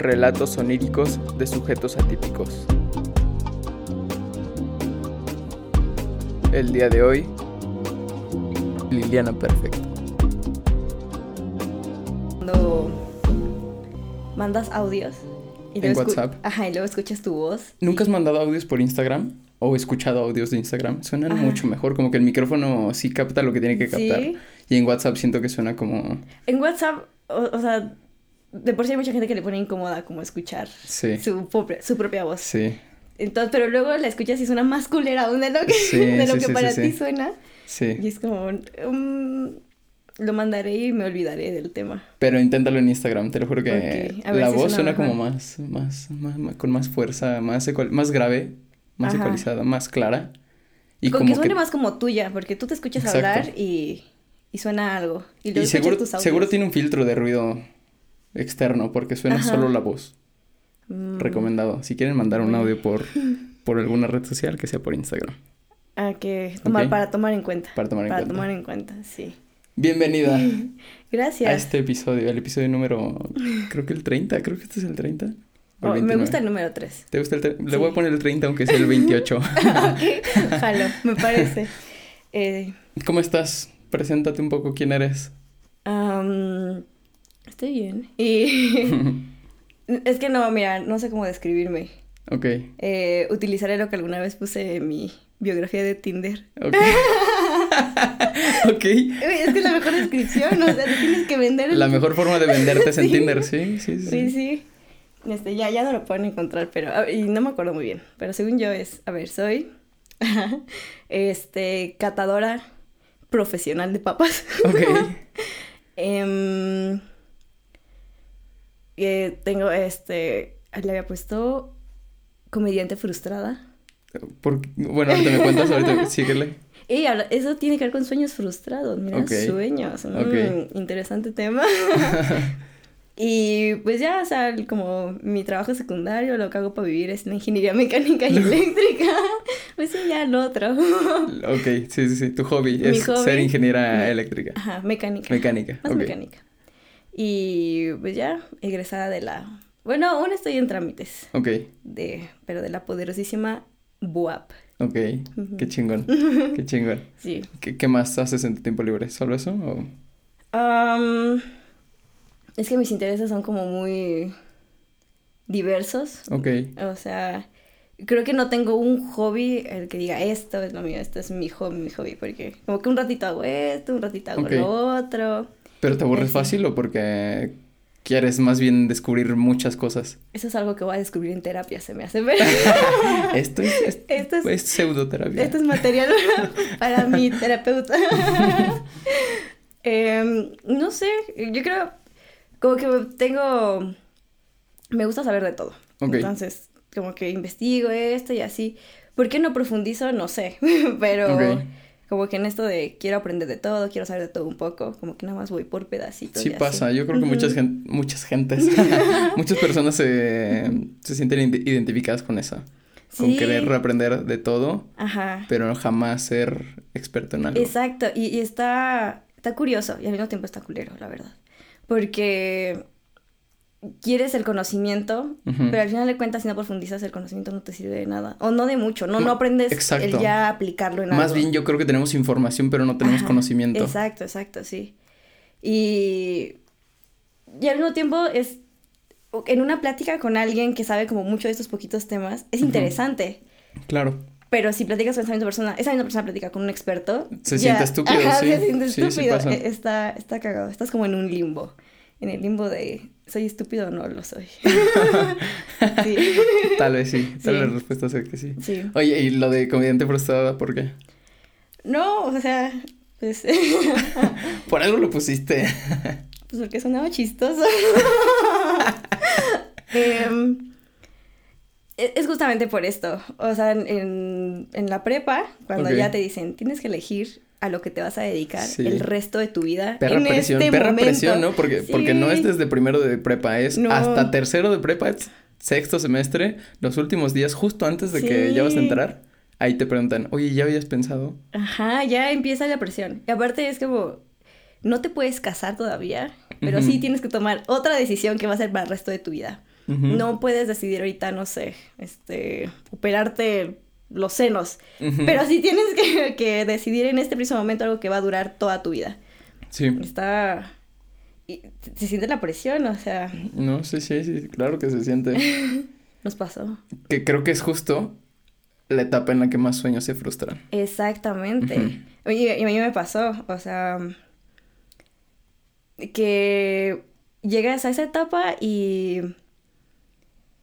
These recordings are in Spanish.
Relatos oníricos de sujetos atípicos. El día de hoy, Liliana Perfecto. Cuando mandas audios y En WhatsApp. Ajá, y luego escuchas tu voz. ¿Nunca has mandado audios por Instagram? ¿O escuchado audios de Instagram? Suenan Ajá. mucho mejor, como que el micrófono sí capta lo que tiene que captar. Sí. Y en WhatsApp siento que suena como... En WhatsApp, o, o sea, de por sí hay mucha gente que le pone incómoda como escuchar Sí, su, propia- su propia voz. sí, Entonces, pero luego la escuchas y suena más culera aún de lo que, Sí, de lo que para ti sí. suena. Y sí. es como, lo mandaré y me olvidaré del tema. Pero inténtalo en Instagram, te lo juro que la si voz suena suena como más, más, más, más- con más fuerza, más, ecual- más grave, más Ajá. ecualizada, más clara. Y Con como que suene que... más como tuya, porque tú te escuchas Exacto. hablar y, y suena algo. Y luego Y seguro, escuchas tus seguro tiene un filtro de ruido externo porque suena Ajá. solo la voz. Mm. Recomendado. Si quieren mandar un audio por, por alguna red social, que sea por Instagram. Ah, que tomar, Ok. para tomar en cuenta. Para tomar en Para cuenta. tomar en cuenta, sí. Bienvenida Gracias. a este episodio, el episodio número, creo que el 30, creo que este es el 30. o el Oh, me 29. gusta el número 3. ¿Te gusta el 30? Le Sí. voy a poner el 30 aunque sea el 28. Jalo, me parece. Eh, ¿Cómo estás? Preséntate un poco quién eres. am, estoy bien. Y es que no, mira, no sé cómo describirme. ok, Eh, utilizaré lo que alguna vez puse en mi biografía de Tinder. ok. ok. Es que es la mejor descripción, o sea, te tienes que vender. el- La mejor forma de venderte es en Sí. Tinder, sí, sí, sí. Sí, sí. Este, ya, ya no lo pueden encontrar, pero, a ver, y no me acuerdo muy bien, pero según yo es, a ver, soy, este, catadora profesional de papas. Ok, Em, eh, tengo, este, le había puesto comediante frustrada. Por- bueno, ahorita me cuentas, ahorita síguele. Y eso tiene que ver con sueños frustrados, mira, Ok. sueños. mm, Ok. interesante tema. y pues ya, o sea, como mi trabajo secundario, lo que hago para vivir es la ingeniería mecánica y eléctrica. pues sí, ya lo otro. Ok, sí, sí, sí, tu hobby Mi es hobby. ser ingeniera eléctrica. Ajá, mecánica. Mecánica, Más ok. mecánica. Y pues ya, egresada de la... Bueno, aún estoy en trámites, Ok, de, pero de la poderosísima BUAP. ok, qué chingón, qué chingón. Sí. ¿Qué, qué más haces en tu tiempo libre? ¿Solo eso? O... Am, es que mis intereses son como muy diversos. Ok, O sea, creo que no tengo un hobby el que diga esto es lo mío, esto es mi hobby, mi hobby, porque como que un ratito hago esto, un ratito hago lo otro. ¿Pero te aburres fácil o porque quieres más bien descubrir muchas cosas? Eso es algo que voy a descubrir en terapia, se me hace ver. Esto es, es, Esto es- es pseudoterapia. Esto es material para mi terapeuta. Em, no sé, yo creo como que tengo, me gusta saber de todo. Entonces, como que investigo esto y así. ¿Por qué no profundizo? No sé, pero. Como que en esto de quiero aprender de todo, quiero saber de todo un poco, como que nada más voy por pedacitos. Sí y así. pasa, yo creo que muchas, gen- muchas gentes, muchas personas se, se sienten ide- identificadas con eso, con querer aprender de todo, Ajá. pero jamás ser experto en algo. Exacto, y, y está, está curioso y al mismo tiempo está culero, la verdad. Porque quieres el conocimiento, pero al final de cuentas, si no profundizas, el conocimiento no te sirve de nada. O no de mucho, no, no No, aprendes exacto. el ya aplicarlo en Más algo. bien yo creo que tenemos información, pero no tenemos Ajá, conocimiento. Exacto, exacto, sí. Y, y al mismo tiempo es, en una plática con alguien que sabe como mucho de estos poquitos temas, es interesante. Claro, Pero si platicas con esa misma persona, esa misma persona platica con un experto. Se siente estúpido, ajá, sí. Se siente Sí, sí estúpido. pasa. E- Está, está cagado. Estás como en un limbo. En el limbo de ¿soy estúpido o no lo soy? sí. tal vez sí, tal vez Sí. la respuesta sea que sí. Sí. Oye, y lo de comediante frustrada, ¿por qué? No, o sea, pues, Por algo lo pusiste. pues porque sonaba chistoso. Em, e- es justamente por esto. O sea, en- en, la prepa, cuando ya te dicen, tienes que elegir a lo que te vas a dedicar Sí. el resto de tu vida. Perra en presión, este perra momento. presión, ¿no? Porque, porque no es desde primero de prepa, es No. hasta tercero de prepa, es sexto semestre, los últimos días, justo antes de que ya vas a entrar, ahí te preguntan, oye, ¿ya habías pensado? Ajá, ya empieza la presión. Y aparte es como, no te puedes casar todavía, pero sí tienes que tomar otra decisión que va a ser para el resto de tu vida. No puedes decidir ahorita, no sé, este, operarte los senos. Pero sí tienes que, que decidir en este preciso momento algo que va a durar toda tu vida. Sí. Está... se siente la presión, o sea, No, sí, sí, sí, claro que se siente. nos pasó. que creo que es justo la etapa en la que más sueños se frustran. Exactamente. Oye, y a mí me pasó, o sea, que llegas a esa etapa y,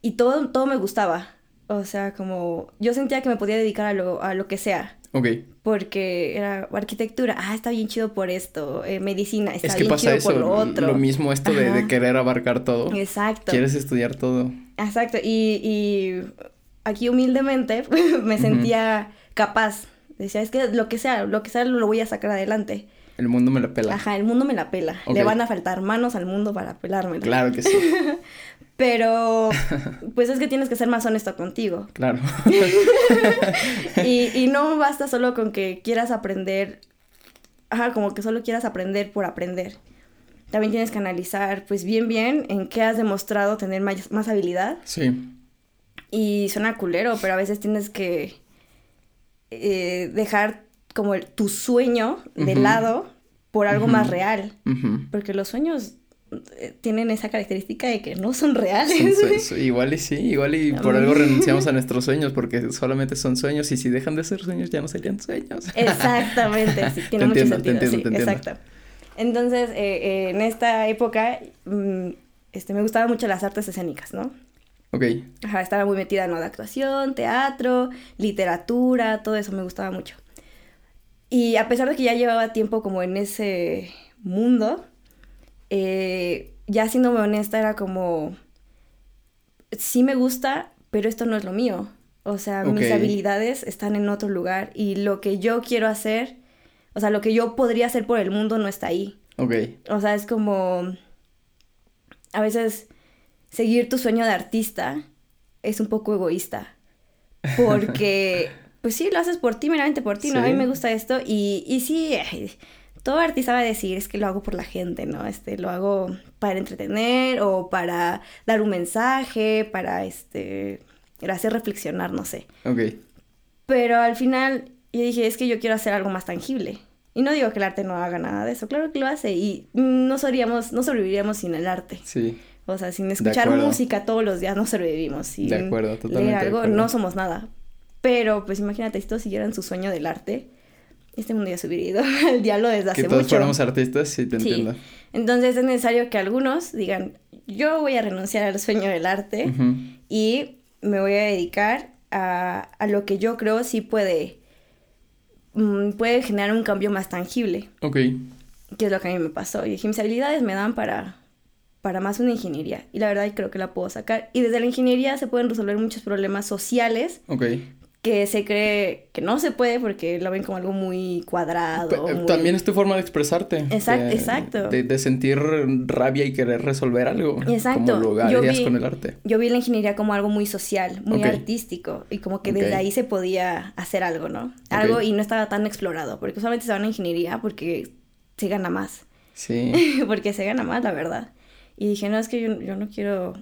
y todo, todo me gustaba. O sea, como yo sentía que me podía dedicar a lo, a lo que sea. Ok. Porque era arquitectura, ah, está bien chido por esto, eh, medicina, está Es que bien pasa chido eso, por lo otro. mismo esto de, querer abarcar todo. Exacto. Quieres estudiar todo. Exacto. Y, y aquí humildemente me sentía capaz. Decía, es que lo que sea, lo que sea lo voy a sacar adelante. El mundo me la pela. Ajá, el mundo me la pela. Le van a faltar manos al mundo para pelármela. Claro que sí, Pero, pues es que tienes que ser más honesto contigo. claro. Y, y no basta solo con que quieras aprender, ajá, como que solo quieras aprender por aprender. También tienes que analizar, pues bien, bien, en qué has demostrado tener más, más habilidad. Sí, Y suena culero, pero a veces tienes que eh, dejar como el- tu sueño de lado por algo más real. Porque los sueños eh, tienen esa característica de que no son reales. Son sue- igual y sí, igual y por algo renunciamos a nuestros sueños porque solamente son sueños y si dejan de ser sueños ya no serían sueños. Exactamente, sí, tiene Te mucho entiendo, te sentido. entiendo, sí, te entiendo. exacto. Entonces, eh, eh, en esta época, mm, este, me gustaban mucho las artes escénicas, ¿no? Ok, Ajá, estaba muy metida en de actuación, teatro, literatura, todo eso me gustaba mucho. Y a pesar de que ya llevaba tiempo como en ese mundo, eh, ya siéndome honesta era como, sí me gusta, pero esto no es lo mío. O sea, mis habilidades están en otro lugar y lo que yo quiero hacer, o sea, lo que yo podría hacer por el mundo no está ahí. ok, O sea, es como a veces seguir tu sueño de artista es un poco egoísta. Porque, pues sí, lo haces por ti, meramente por ti, ¿no? A mí Sí. me gusta esto y, y sí, todo artista va a decir, es que lo hago por la gente, ¿no? Este, lo hago para entretener o para dar un mensaje, para, este, hacer reflexionar, no sé. ok. Pero al final yo dije, es que yo quiero hacer algo más tangible. Y no digo que el arte no haga nada de eso, claro que lo hace y no seríamos, no sobreviviríamos sin el arte. Sí, O sea, sin escuchar música todos los días no sobrevivimos. Sin De acuerdo, totalmente leer de algo acuerdo. no somos nada. Pero pues imagínate, si todos siguieran su sueño del arte, este mundo ya se hubiera ido al diablo desde hace que todos mucho. fuéramos artistas, sí, te Sí. entiendo. Entonces es necesario que algunos digan, yo voy a renunciar al sueño del arte y me voy a dedicar a, a lo que yo creo sí puede, mm, puede generar un cambio más tangible, Ok, que es lo que a mí me pasó. Y dije, mis habilidades me dan para, para más una ingeniería y la verdad creo que la puedo sacar. Y desde la ingeniería se pueden resolver muchos problemas sociales ok. Que se cree que no se puede porque lo ven como algo muy cuadrado. Pe- muy- También es tu forma de expresarte. Exacto, de- exacto. De, de sentir rabia y querer resolver algo. Exacto. Como lo Yo vi- con el arte. Yo vi la ingeniería como algo muy social, muy artístico, y como que desde ahí se podía hacer algo, ¿no? Algo y no estaba tan explorado, porque usualmente se van a ingeniería porque se gana más, Sí. porque se gana más, la verdad. Y dije, no, es que yo, yo no quiero,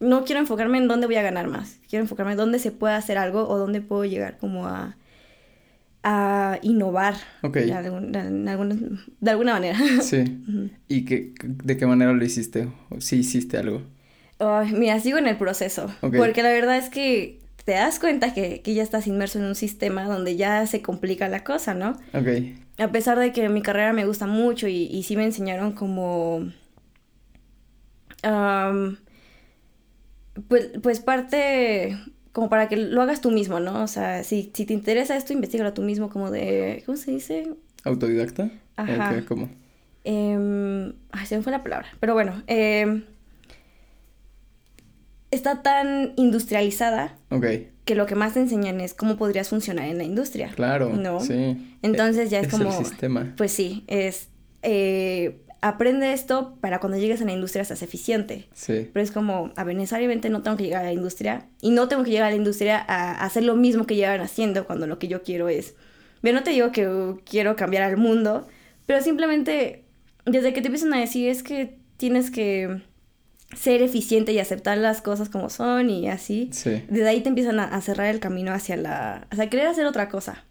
no quiero enfocarme en dónde voy a ganar más, quiero enfocarme en dónde se puede hacer algo o dónde puedo llegar como a, a innovar Ok. de, algún- de alguna, de alguna manera. Sí. ¿Y qué, de qué manera lo hiciste? ¿O sí hiciste algo? Mira, sigo en el proceso. Ok. Porque la verdad es que te das cuenta que, que ya estás inmerso en un sistema donde ya se complica la cosa, ¿no? Ok. A pesar de que mi carrera me gusta mucho y, y sí me enseñaron como... pues, pues parte como para que lo hagas tú mismo, ¿no? O sea, si, si te interesa esto, investigalo tú mismo como de... ¿Cómo se dice? ¿Autodidacta? Ajá. ¿Cómo? Em, ay, se me fue la palabra. Pero bueno, em, está tan industrializada Ok. que lo que más te enseñan es cómo podrías funcionar en la industria. Claro. ¿No? Sí. Entonces ya es, Es como... el sistema. Pues sí, es... eh, aprende esto para cuando llegues a la industria seas eficiente. Sí. Pero es como, a ver, necesariamente no tengo que llegar a la industria y no tengo que llegar a la industria a hacer lo mismo que llevan haciendo cuando lo que yo quiero es... Yo no te digo que quiero cambiar al mundo, pero simplemente desde que te empiezan a decir es que tienes que ser eficiente y aceptar las cosas como son y así, Sí. desde ahí te empiezan a, a cerrar el camino hacia la... hacia querer hacer otra cosa.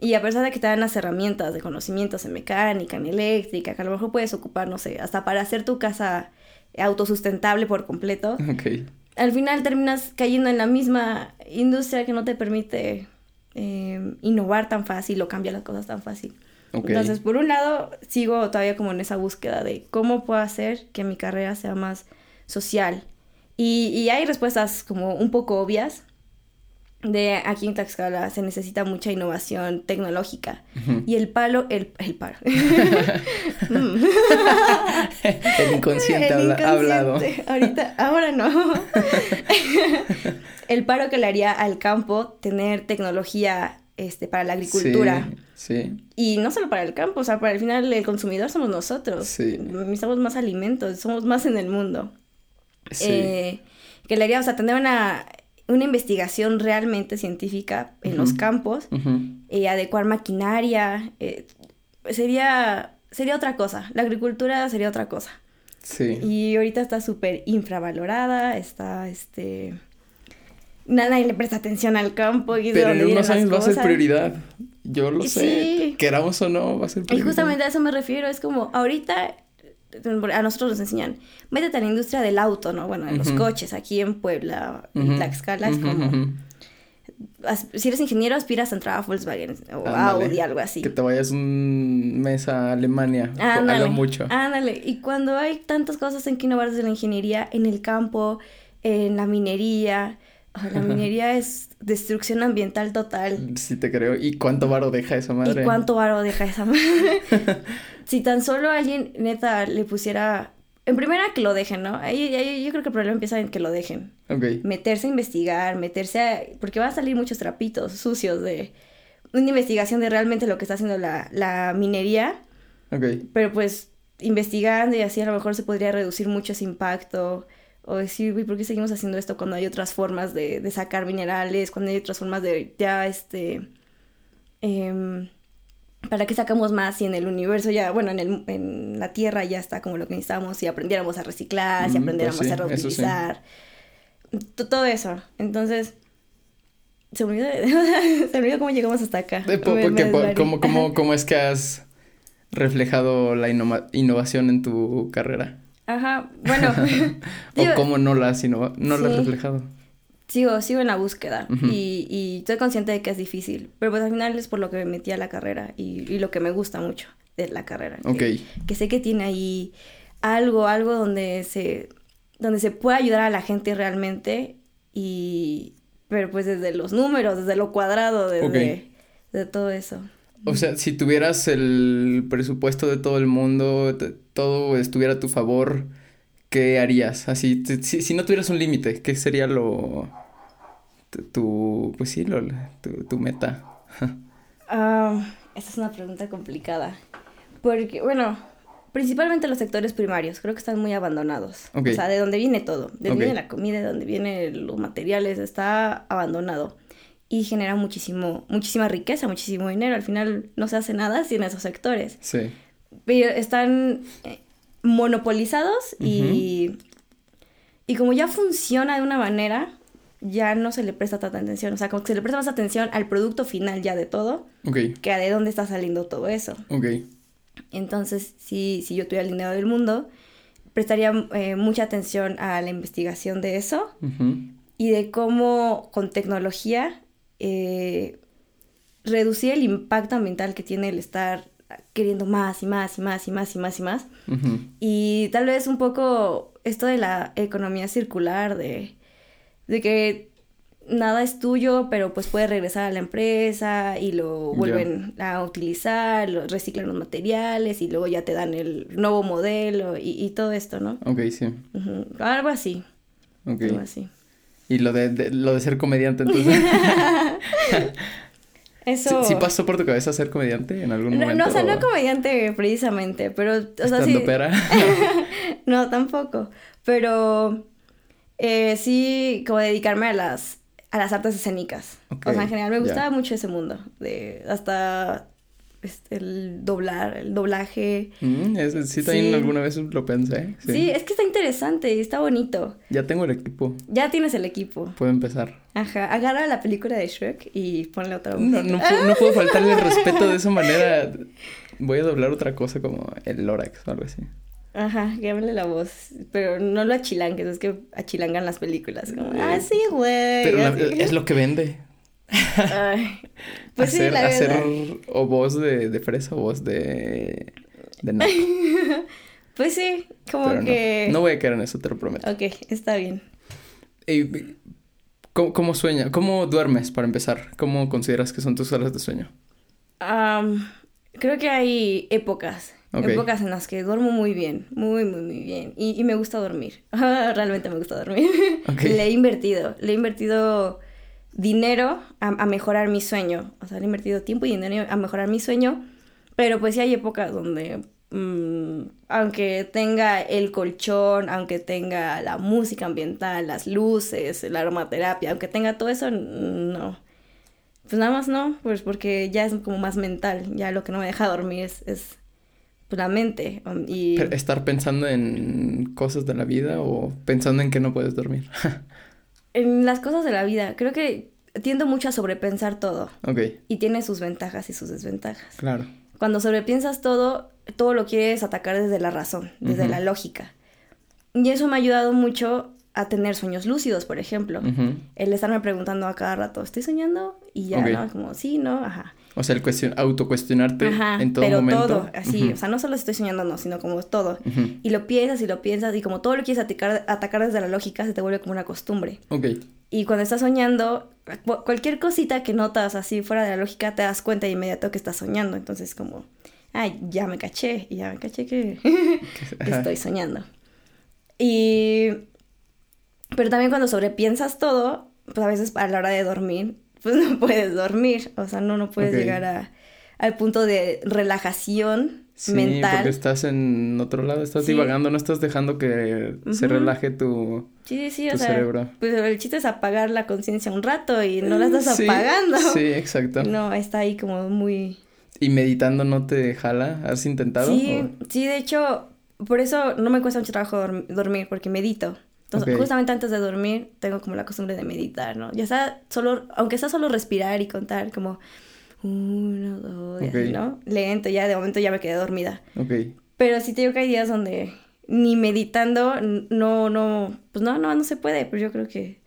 Y a pesar de que te dan las herramientas de conocimientos en mecánica, en eléctrica, que a lo mejor puedes ocupar, no sé, hasta para hacer tu casa autosustentable por completo, al final terminas cayendo en la misma industria que no te permite eh, innovar tan fácil o cambiar las cosas tan fácil. Entonces, por un lado, sigo todavía como en esa búsqueda de cómo puedo hacer que mi carrera sea más social. Y, y hay respuestas como un poco obvias de aquí en Tlaxcala se necesita mucha innovación tecnológica. Y el palo, el, el paro. Mm. El inconsciente El habla- ha hablado. Ahorita, ahora no. el paro que le haría al campo tener tecnología este, para la agricultura. Sí, sí. Y no solo para el campo, o sea, para el final el consumidor somos nosotros. Sí. Necesitamos más alimentos, somos más en el mundo. Sí. Eh, que le haría, o sea, tener una, una investigación realmente científica en los Ujú. campos, Ujú. eh, adecuar maquinaria, eh, sería, sería otra cosa. La agricultura sería otra cosa. Sí. Y ahorita está súper infravalorada, está, este... Nadie le presta atención al campo y Pero en unos años va a ser prioridad. Yo lo Sí. sé. Queramos o no, va a ser Y prioridad. justamente a eso me refiero, es como ahorita a nosotros nos enseñan, métete a la industria del auto, ¿no? Bueno, de los coches aquí en Puebla Ujú. Tlaxcala es como, as- si eres ingeniero aspiras a entrar a Volkswagen o. Audi, algo así. Que te vayas un mes a Alemania. a Ándale, lo mucho. ándale. Y cuando hay tantas cosas en que innovar desde la ingeniería, en el campo, en la minería, la minería es destrucción ambiental total. Sí te creo. ¿Y cuánto varo deja esa madre? ¿Y cuánto varo deja esa madre? si tan solo alguien neta le pusiera... En primera que lo dejen, ¿no? Ahí, ahí yo creo que el problema empieza en que lo dejen. Ok. Meterse a investigar, meterse a... Porque van a salir muchos trapitos sucios de una investigación de realmente lo que está haciendo la, la minería. Ok. Pero pues investigando y así a lo mejor se podría reducir mucho ese impacto. O decir, uy, ¿por qué seguimos haciendo esto cuando hay otras formas de, de sacar minerales? Cuando hay otras formas de ya, este... em, ¿Para qué sacamos más si en el universo ya, bueno, en, el, en la Tierra ya está como lo que necesitamos, si aprendiéramos a reciclar, si Mm, aprendiéramos pues sí, a eso sí. reutilizar, todo eso. Entonces, se me olvidó, se me olvidó cómo llegamos hasta acá. Eh, Me- me. ¿cómo, cómo, cómo es que has reflejado la innova- innovación en tu carrera? Ajá, bueno. ¿O cómo no la has, innova- no la has reflejado? Sigo, sigo en la búsqueda y, y estoy consciente de que es difícil, pero pues al final es por lo que me metí a la carrera y, y lo que me gusta mucho de la carrera. Ok. Que, sé que tiene ahí algo, algo donde se, donde se puede ayudar a la gente realmente y, pero pues desde los números, desde lo cuadrado, desde de todo eso. O sea, si tuvieras el presupuesto de todo el mundo, todo estuviera a tu favor, ¿qué harías? Así, si, si no tuvieras un límite, ¿qué sería lo... tu- pues sí, lo, tu, tu meta? Ah, esta es una pregunta complicada. Porque, bueno, principalmente los sectores primarios, creo que están muy abandonados. O sea, de dónde viene todo, de dónde viene la comida, de dónde vienen los materiales, está abandonado. Y genera muchísimo, muchísima riqueza, muchísimo dinero. Al final no se hace nada sin esos sectores. Sí. Pero están eh, monopolizados y, y como ya funciona de una manera, ya no se le presta tanta atención. O sea, como que se le presta más atención al producto final ya de todo Ok, que a de dónde está saliendo todo eso. ok. Entonces, si, si yo tuviera el dinero del mundo, prestaría eh, mucha atención a la investigación de eso y de cómo con tecnología eh, reducir el impacto ambiental que tiene el estar queriendo más y más y más y más y más y más. Y tal vez un poco esto de la economía circular, de, de que nada es tuyo, pero pues puede regresar a la empresa y lo vuelven a utilizar, lo reciclan los materiales y luego ya te dan el nuevo modelo y, y todo esto, ¿no? Ok, sí. Algo así, Ok. algo así. Y lo de, de- lo de ser comediante, entonces. Eso... ¿Sí, sí pasó por tu cabeza ser comediante en algún No, momento? no, o sea, no comediante precisamente, pero, o sea, sí... ¿Estando pera? no, tampoco. Pero eh, sí, como dedicarme a las, a las artes escénicas. O sea, en general me gustaba mucho ese mundo. De hasta este, el doblar, el doblaje. Mm, es- sí, también Sí. alguna vez lo pensé. Sí. Sí. es que está interesante y está bonito. Ya tengo el equipo. Ya tienes el equipo. Puedo empezar. Ajá, agarra la película de Shrek y ponle otra voz. No, no, no puedo faltarle el respeto de esa manera. Voy a doblar otra cosa como el Lorax o algo así. Ajá, cámbiale la voz. Pero no lo achilangues, es que achilangan las películas. Como, ah, sí, güey. Pero la- es lo que vende. Ay, Pues hacer, sí, la hacer verdad. o voz de, de fresa o voz de, de. Pues sí, como Pero que. no voy a caer en eso, te lo prometo. Ok, está bien. Ey, ¿cómo, cómo sueña? ¿Cómo duermes para empezar? ¿Cómo consideras que son tus horas de sueño? Creo que hay épocas. Épocas en las que duermo muy bien, muy, muy, muy bien. Y, y me gusta dormir. Realmente me gusta dormir. Le he invertido. Le he invertido dinero a, mejorar mi sueño. O sea, he invertido tiempo y dinero a mejorar mi sueño. Pero pues sí hay épocas donde, mm, aunque tenga el colchón, aunque tenga la música ambiental, las luces, la aromaterapia, aunque tenga todo eso, no. Pues nada más no, pues porque ya es como más mental. Ya lo que no me deja dormir es, es pues, la mente. um, y ¿Estar pensando en cosas de la vida o pensando en que no puedes dormir? en las cosas de la vida, creo que tiendo mucho a sobrepensar todo. ok, Y tiene sus ventajas y sus desventajas. claro. Cuando sobrepiensas todo, todo lo quieres atacar desde la razón, desde la lógica. Y eso me ha ayudado mucho a tener sueños lúcidos, por ejemplo. El estarme preguntando a cada rato, ¿estoy soñando? Y ya. ¿no? Como, sí, ¿no? Ajá. O sea, el cuestion autocuestionarte Ajá, en todo pero momento. todo, así, Ujú. o sea, no solo estoy soñando, no, sino como todo. Ujú. Y lo piensas y lo piensas y como todo lo quieres atacar, atacar desde la lógica, se te vuelve como una costumbre. Ok, Y cuando estás soñando, cu- cualquier cosita que notas así fuera de la lógica, te das cuenta de inmediato que estás soñando. Entonces como, ay, ya me caché, y ya me caché que, estoy soñando. Y... Pero también cuando sobrepiensas todo, pues a veces a la hora de dormir, pues no puedes dormir. O sea, no, no puedes llegar a, al punto de relajación Sí, mental. porque estás en otro lado, estás Sí. divagando, no estás dejando que se relaje tu... Sí, sí, sí, o tu sea, cerebro. pues el chiste es apagar la conciencia un rato y no la estás Sí, apagando. Sí, exacto. No, está ahí como muy... ¿Y meditando no te jala? ¿Has intentado? Sí, o- sí, de hecho, por eso no me cuesta mucho trabajo dorm- dormir, porque medito. Entonces, justamente antes de dormir, tengo como la costumbre de meditar, ¿no? Ya sea solo, aunque sea solo respirar y contar como uno, dos, y así, Ok. ¿no? Lento, ya de momento ya me quedé dormida. Ok. Pero sí te digo que hay días donde ni meditando, no, no, pues no, no, no se puede, pero yo creo que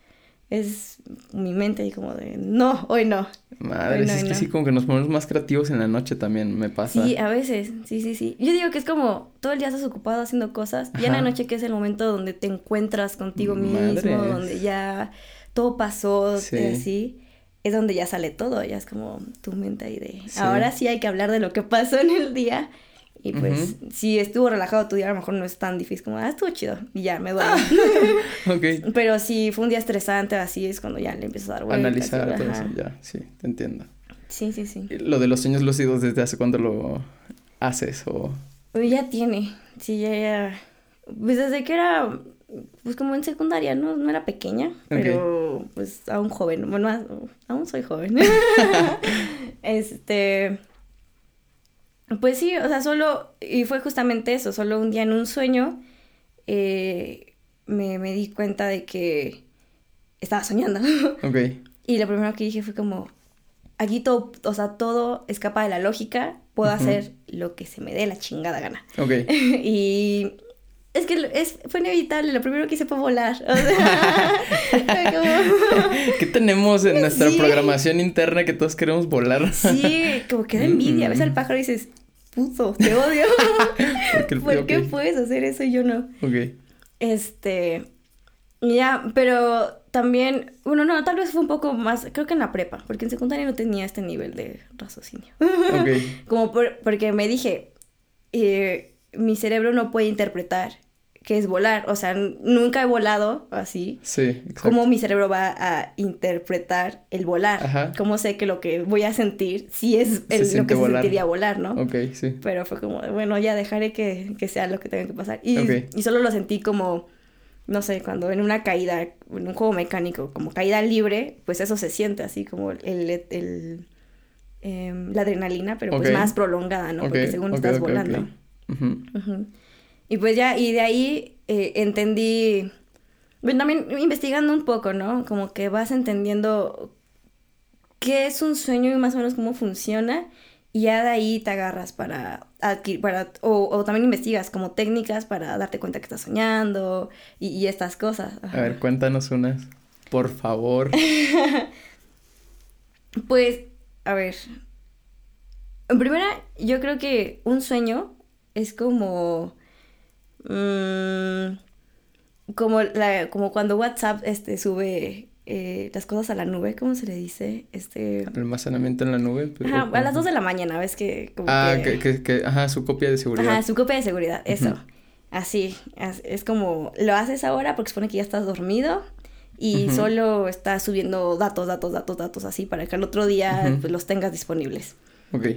es mi mente y como de, no, hoy no. Madre, no, es que no. sí, como que nos ponemos más creativos en la noche también, me pasa. Sí, a veces, sí, sí, sí. Yo digo que es como todo el día estás ocupado haciendo cosas. Ya en la Ajá. noche que es el momento donde te encuentras contigo mismo, donde ya todo pasó, Sí. eh, así, es donde ya sale todo, ya es como tu mente ahí de, Sí. ahora sí hay que hablar de lo que pasó en el día. Y pues, si estuvo relajado tu día, a lo mejor no es tan difícil como, ah, estuvo chido, y ya me duele. Pero si fue un día estresante, así es cuando ya le empiezas a dar vueltas. Analizar todo eso, ya, sí, te entiendo. Sí, sí, sí. Lo de los sueños lúcidos, ¿desde hace cuándo lo haces? O... Pues ya tiene, sí, ya, ya. Pues desde que era, pues como en secundaria, no, no era pequeña, pero pues aún joven, bueno, aún soy joven. este, pues sí, o sea, solo, y fue justamente eso, solo un día en un sueño eh, me, me di cuenta de que estaba soñando. Ok, y lo primero que dije fue como, aquí todo, o sea, todo escapa de la lógica, puedo hacer lo que se me dé la chingada gana. ok. y es que es, fue inevitable, lo primero que hice fue volar. O sea, fue como- ¿Qué tenemos en nuestra Sí. programación interna que todos queremos volar? sí, como que da envidia. Ves al pájaro y dices, puto, te odio. Porque el- ¿Por qué puedes hacer eso y yo no? Ok, Este, ya, pero también, bueno, no, tal vez fue un poco más, creo que en la prepa, porque en secundaria no tenía este nivel de raciocinio. Como por- porque me dije, eh, mi cerebro no puede interpretar qué es volar, o sea, nunca he volado así. Sí, exacto. ¿Cómo mi cerebro va a interpretar el volar? Ajá. ¿Cómo sé que lo que voy a sentir sí es el- lo que volar. sentiría volar, no? Ok, sí. Pero fue como, bueno, ya dejaré que, que sea lo que tenga que pasar. Y, solo lo sentí como, no sé, cuando en una caída, en un juego mecánico, como caída libre, pues eso se siente así como el, el, em, la adrenalina, pero pues más prolongada, ¿no? Porque según estás volando. Y pues ya, y de ahí eh, entendí, bueno, también investigando un poco, ¿no? Como que vas entendiendo qué es un sueño y más o menos cómo funciona. Y ya de ahí te agarras para adquirir, para, o, o también investigas como técnicas para darte cuenta que estás soñando y, y estas cosas. Ajá. A ver, cuéntanos unas, por favor. Pues, a ver. En primera, yo creo que un sueño es como. Mm, como, la, como cuando WhatsApp este, sube eh, las cosas a la nube, ¿cómo se le dice? Este. Almacenamiento en la nube. pero- Ajá, a las 2 de la mañana, ¿ves que? Como Ah, que- que, que, ajá, su copia de seguridad. Ajá, su copia de seguridad, eso. Así, as- es como lo haces ahora porque supone que ya estás dormido y solo estás subiendo datos, datos, datos, datos así para que al otro día pues, los tengas disponibles. Ok,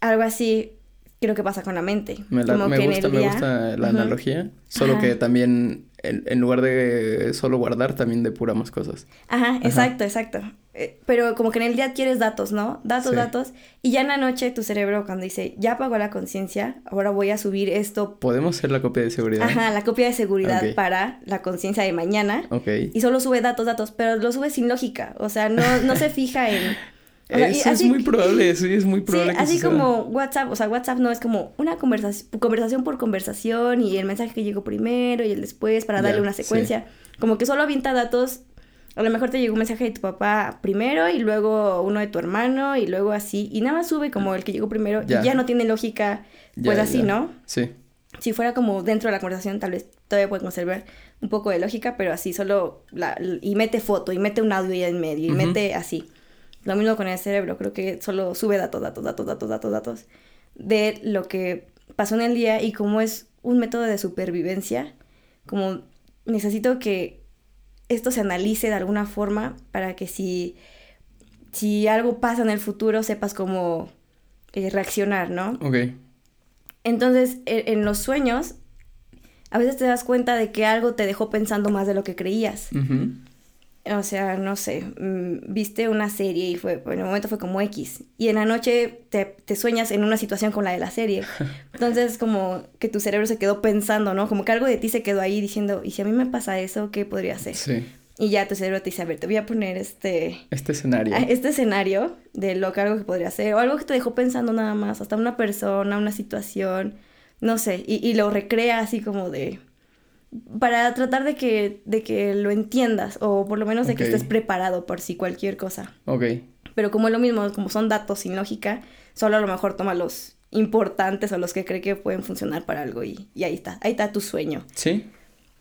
Algo así creo que pasa con la mente. me, la- Como me que gusta, me día- gusta la analogía. Solo Ajá. que también, en, en lugar de solo guardar, también depuramos cosas. Ajá, exacto, exacto. Eh, Pero como que en el día quieres datos, ¿no? Datos, Sí. datos. Y ya en la noche tu cerebro cuando dice, ya apagó la conciencia, ahora voy a subir esto. ¿Podemos hacer la copia de seguridad? Ajá, la copia de seguridad para la conciencia de mañana. Ok. Y solo sube datos, datos, pero lo sube sin lógica. O sea, no, no se fija en... o sea, y Eso es muy probable, eso es muy Sí, probable que así suceda. como WhatsApp, o sea, WhatsApp no es como una conversación, conversación por conversación y el mensaje que llegó primero y el después para darle una secuencia. Como que solo avienta datos, a lo mejor te llegó un mensaje de tu papá primero y luego uno de tu hermano y luego así, y nada más sube como el que llegó primero Ya. y ya no tiene lógica, pues así. ¿no? Sí. Si fuera como dentro de la conversación, tal vez todavía puede conservar un poco de lógica, pero así solo, la, y mete foto, y mete un audio en medio, y mete así. Lo mismo con el cerebro, creo que solo sube datos, datos, datos, datos, datos, datos de lo que pasó en el día y como es un método de supervivencia, como necesito que esto se analice de alguna forma para que si, si algo pasa en el futuro sepas cómo eh, reaccionar, ¿no? Ok. Entonces, e- en los sueños, a veces te das cuenta de que algo te dejó pensando más de lo que creías. Ujú. O sea, no sé, mm, viste una serie y fue, en el momento fue como X. Y en la noche te, te sueñas en una situación con la de la serie. Entonces, como que tu cerebro se quedó pensando, ¿no? Como que algo de ti se quedó ahí diciendo, ¿y si a mí me pasa eso, qué podría hacer? Sí. Y ya tu cerebro te dice, a ver, te voy a poner este, Este escenario. a este escenario de lo que algo que podría ser, o algo que te dejó pensando nada más, hasta una persona, una situación, no sé, y, y lo recrea así como de... para tratar de que, de que lo entiendas, o por lo menos de que estés preparado por si cualquier cosa. Ok. Pero como es lo mismo, como son datos sin lógica, solo a lo mejor toma los importantes o los que cree que pueden funcionar para algo y, y ahí está, ahí está tu sueño. Sí.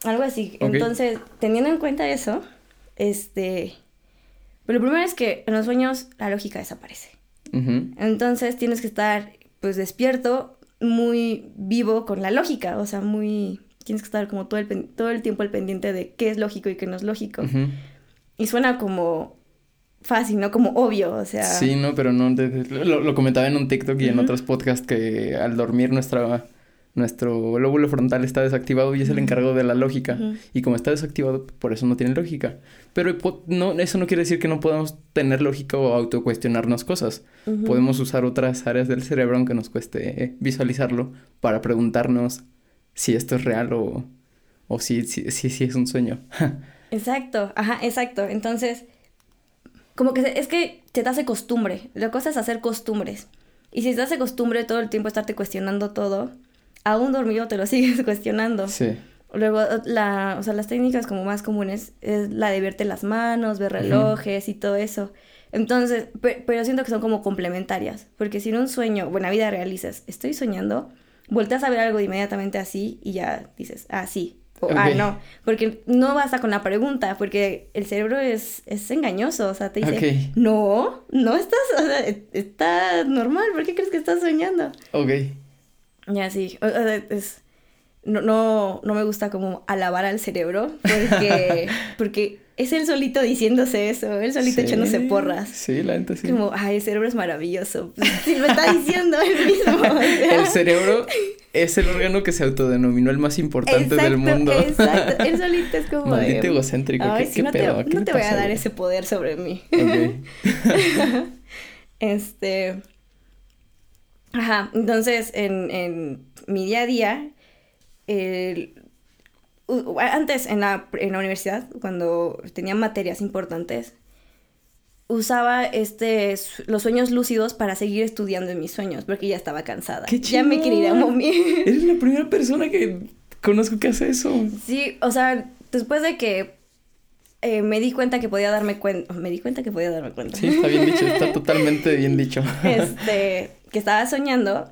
Algo así. Entonces, teniendo en cuenta eso, este... Pero lo primero es que en los sueños la lógica desaparece. Entonces tienes que estar pues despierto, muy vivo con la lógica, o sea, muy... Tienes que estar como todo el, todo el tiempo al pendiente de qué es lógico y qué no es lógico. Y suena como fácil, ¿no? Como obvio, o sea... Sí, no, pero no. lo, lo comentaba en un TikTok y en otros podcasts que al dormir nuestra, nuestro lóbulo frontal está desactivado y es el encargado de la lógica. Y como está desactivado, por eso no tiene lógica. Pero no, eso no quiere decir que no podamos tener lógica o autocuestionarnos cosas. Podemos usar otras áreas del cerebro, aunque nos cueste eh, visualizarlo, para preguntarnos si esto es real o, o si, si, si, si es un sueño. Exacto, ajá, exacto. Entonces, como que se- es que se te hace costumbre. La cosa es hacer costumbres. Y si te hace costumbre todo el tiempo estarte cuestionando todo, aún dormido te lo sigues cuestionando. sí. Luego, la, o sea, las técnicas como más comunes es la de verte las manos, ver relojes y todo eso. Entonces, pe- pero siento que son como complementarias. Porque si en un sueño, la vida real dices, estoy soñando, volteas a ver algo inmediatamente así y ya dices, ah, sí. O, ah, no. Porque no basta con la pregunta, porque el cerebro es, es engañoso. O sea, te dice, no, no estás, o sea, e- está normal, ¿por qué crees que estás soñando? Ok. Ya sí, o- o sea, es, no, no, no me gusta como alabar al cerebro porque, porque es él solito diciéndose eso, él solito Sí, echándose porras. Sí, la neta sí. Como, ay, el cerebro es maravilloso. Sí, lo está diciendo él mismo. o sea. El cerebro es el órgano que se autodenominó el más importante del mundo. Exacto, él solito es como de, Maldito egocéntrico, Ay, ¿qué, sí, qué no pedo? te, ¿Qué no te voy a dar ese poder sobre mí. Este. Ajá, entonces en, en mi día a día, el- u- antes en la, en la universidad, cuando tenía materias importantes, usaba este, los sueños lúcidos para seguir estudiando en mis sueños, porque ya estaba cansada. ¡Qué ya me quería ir a chingón! momir. Eres la primera persona que conozco que hace eso. Sí, o sea, después de que eh, me di cuenta que podía darme cuenta, me di cuenta que podía darme cuenta. Sí, está bien dicho, está totalmente bien dicho. este, que estaba soñando,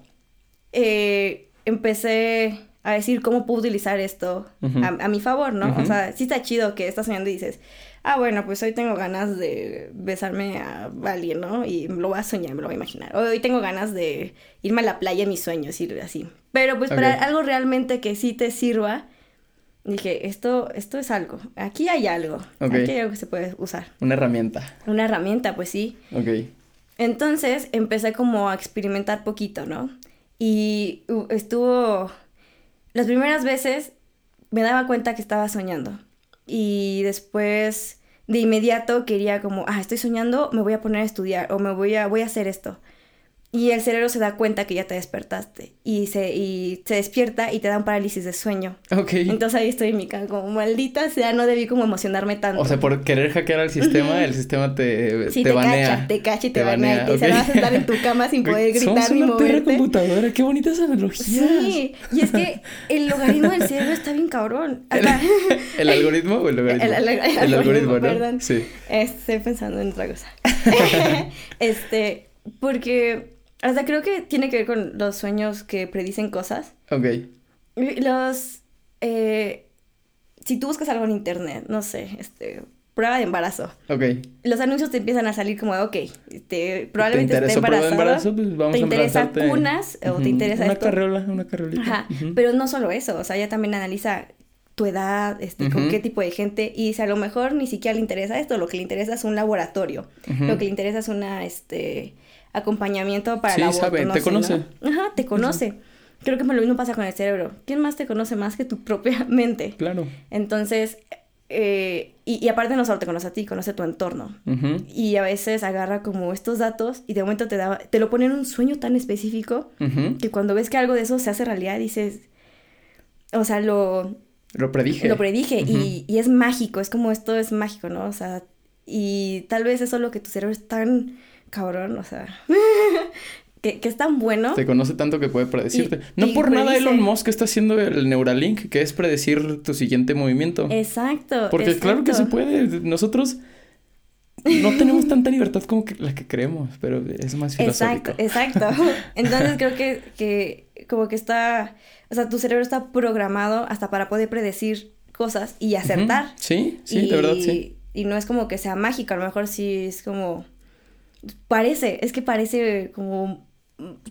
eh, empecé a decir cómo puedo utilizar esto a, a mi favor, ¿no? O sea, sí está chido que estás soñando y dices, ah, bueno, pues hoy tengo ganas de besarme a alguien, ¿no? Y me lo voy a soñar, me lo voy a imaginar. Hoy tengo ganas de irme a la playa en mis sueños y así. Pero pues para algo realmente que sí te sirva, dije, esto, esto es algo. Aquí hay algo. Aquí hay algo que se puede usar. Una herramienta. Una herramienta, pues sí. Ok. Entonces empecé como a experimentar poquito, ¿no? Y uh, estuvo... Las primeras veces me daba cuenta que estaba soñando. Y después de inmediato quería como, ah, estoy soñando, me voy a poner a estudiar o me voy a, voy a hacer esto. Y el cerebro se da cuenta que ya te despertaste y se, y se despierta y te da un parálisis de sueño. Ok. Entonces ahí estoy en mi cama como, maldita sea, no debí como emocionarme tanto. o sea, por querer hackear al sistema, el sistema te, Sí, te te, banea. cacha, te cacha y te, banea. Y te ok. dice, vas a estar en tu cama sin poder gritar ni moverte. computadora, qué bonitas analogías. Sí, y es que el logaritmo del cerebro está bien cabrón. Hasta- ¿El algoritmo o el logaritmo? El- el- el El algoritmo, algoritmo, ¿no? perdón. Sí. Estoy pensando en otra cosa. este, porque hasta creo que tiene que ver con los sueños que predicen cosas. Ok. Los, eh, si tú buscas algo en internet, no sé, este, prueba de embarazo. Ok. Los anuncios te empiezan a salir como ok, te, ¿Te probablemente esté prueba de embarazada. embarazo? Pues vamos ¿Te a interesa cunas o te interesa Una esto? carriola, una carriolita. Ajá, Ujú. pero no solo eso, o sea, ella también analiza tu edad, este, con Ujú. qué tipo de gente, y si a lo mejor ni siquiera le interesa esto, lo que le interesa es un laboratorio, lo que le interesa es una, este, acompañamiento para Sí, aborto, sabe, te conoce. ¿no? Ajá, te conoce. Creo que lo mismo pasa con el cerebro. ¿Quién más te conoce más que tu propia mente? Claro. Entonces, eh, y, y aparte no solo te conoce a ti, conoce tu entorno. Y a veces agarra como estos datos y de momento te da, te lo pone en un sueño tan específico que cuando ves que algo de eso se hace realidad dices, o sea, lo, Lo predije. lo predije y, y es mágico, es como esto es mágico, ¿no? O sea, y tal vez eso es lo que tu cerebro es tan cabrón, o sea, que, que es tan bueno. Te conoce tanto que puede predecirte. Y- no y por nada. Elon Musk está haciendo el Neuralink, que es predecir tu siguiente movimiento. Exacto. Porque claro que se puede. Nosotros no tenemos tanta libertad como que la que creemos, pero es más filosófico. Exacto, exacto. Entonces creo que, que como que está, o sea, tu cerebro está programado hasta para poder predecir cosas y acertar. Sí, sí, y, de verdad, sí. Y no es como que sea mágico, a lo mejor sí es como... Parece, es que parece como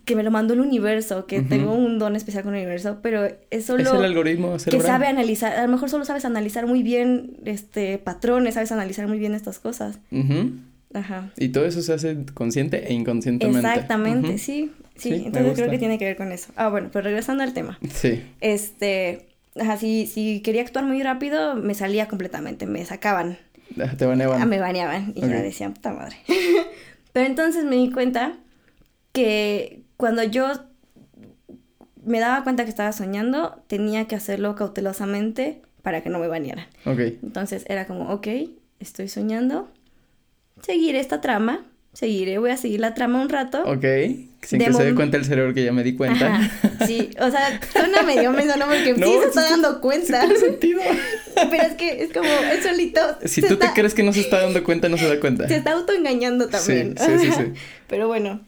que me lo mandó el universo, que tengo un don especial con el universo, pero es Es solo el algoritmo que cerebral. sabe analizar, a lo mejor solo sabes analizar muy bien este patrones, sabes analizar muy bien estas cosas. Ujú. Ajá. Y todo eso se hace consciente e inconscientemente. Exactamente, sí, sí, entonces creo que tiene que ver con eso. Ah, bueno, pues regresando al tema. Sí. Este, ajá, si, si quería actuar muy rápido, me salía completamente, me sacaban Te baneaban. Ah, me baneaban y Ok. ya decían, puta madre. Pero entonces me di cuenta que cuando yo me daba cuenta que estaba soñando, tenía que hacerlo cautelosamente para que no me banearan. Entonces era como, ok, estoy soñando, seguiré esta trama, seguiré, voy a seguir la trama un rato. Ok. Sin que se dé cuenta el cerebro que ya me di cuenta. Ajá, sí, o sea, suena medio menso, ¿no? Porque No, sí se sí está sí- dando sí cuenta. tiene sentido. Pero es que es como, es solito. Si tú te crees que no se está dando cuenta, no se da cuenta. Se está autoengañando también. Sí, sí, sí, sí. Pero bueno.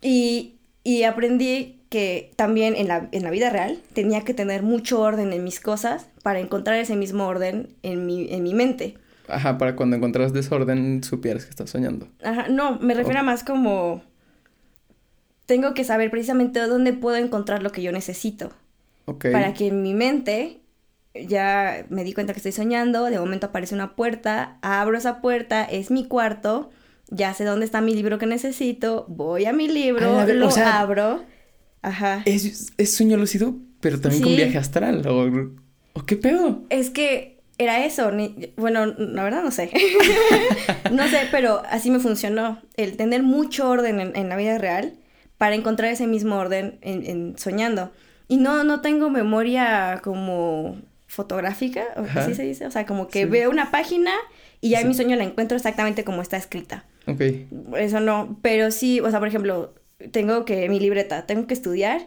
Y, y aprendí que también en la, en la vida real tenía que tener mucho orden en mis cosas para encontrar ese mismo orden en mi, en mi mente. Ajá, para cuando encontrás desorden, supieras que estás soñando. Ajá, no, me refiero a más como... Tengo que saber precisamente dónde puedo encontrar lo que yo necesito. Ok. Para que en mi mente ya me di cuenta que estoy soñando, de momento aparece una puerta, abro esa puerta, es mi cuarto, ya sé dónde está mi libro que necesito, voy a mi libro, A ver, lo o sea, abro. Ajá. Es, es sueño lúcido, pero también con Sí. viaje astral. O, ¿O qué pedo? Es que era eso. Ni, bueno, la verdad no sé. no sé, pero así me funcionó. El tener mucho orden en, en la vida real para encontrar ese mismo orden en, en soñando. Y no, no tengo memoria como fotográfica, o así se dice. O sea, como que Sí. veo una página y ya en mi sueño la encuentro exactamente como está escrita. Ok. Eso no, pero sí, o sea, por ejemplo, tengo que mi libreta, tengo que estudiar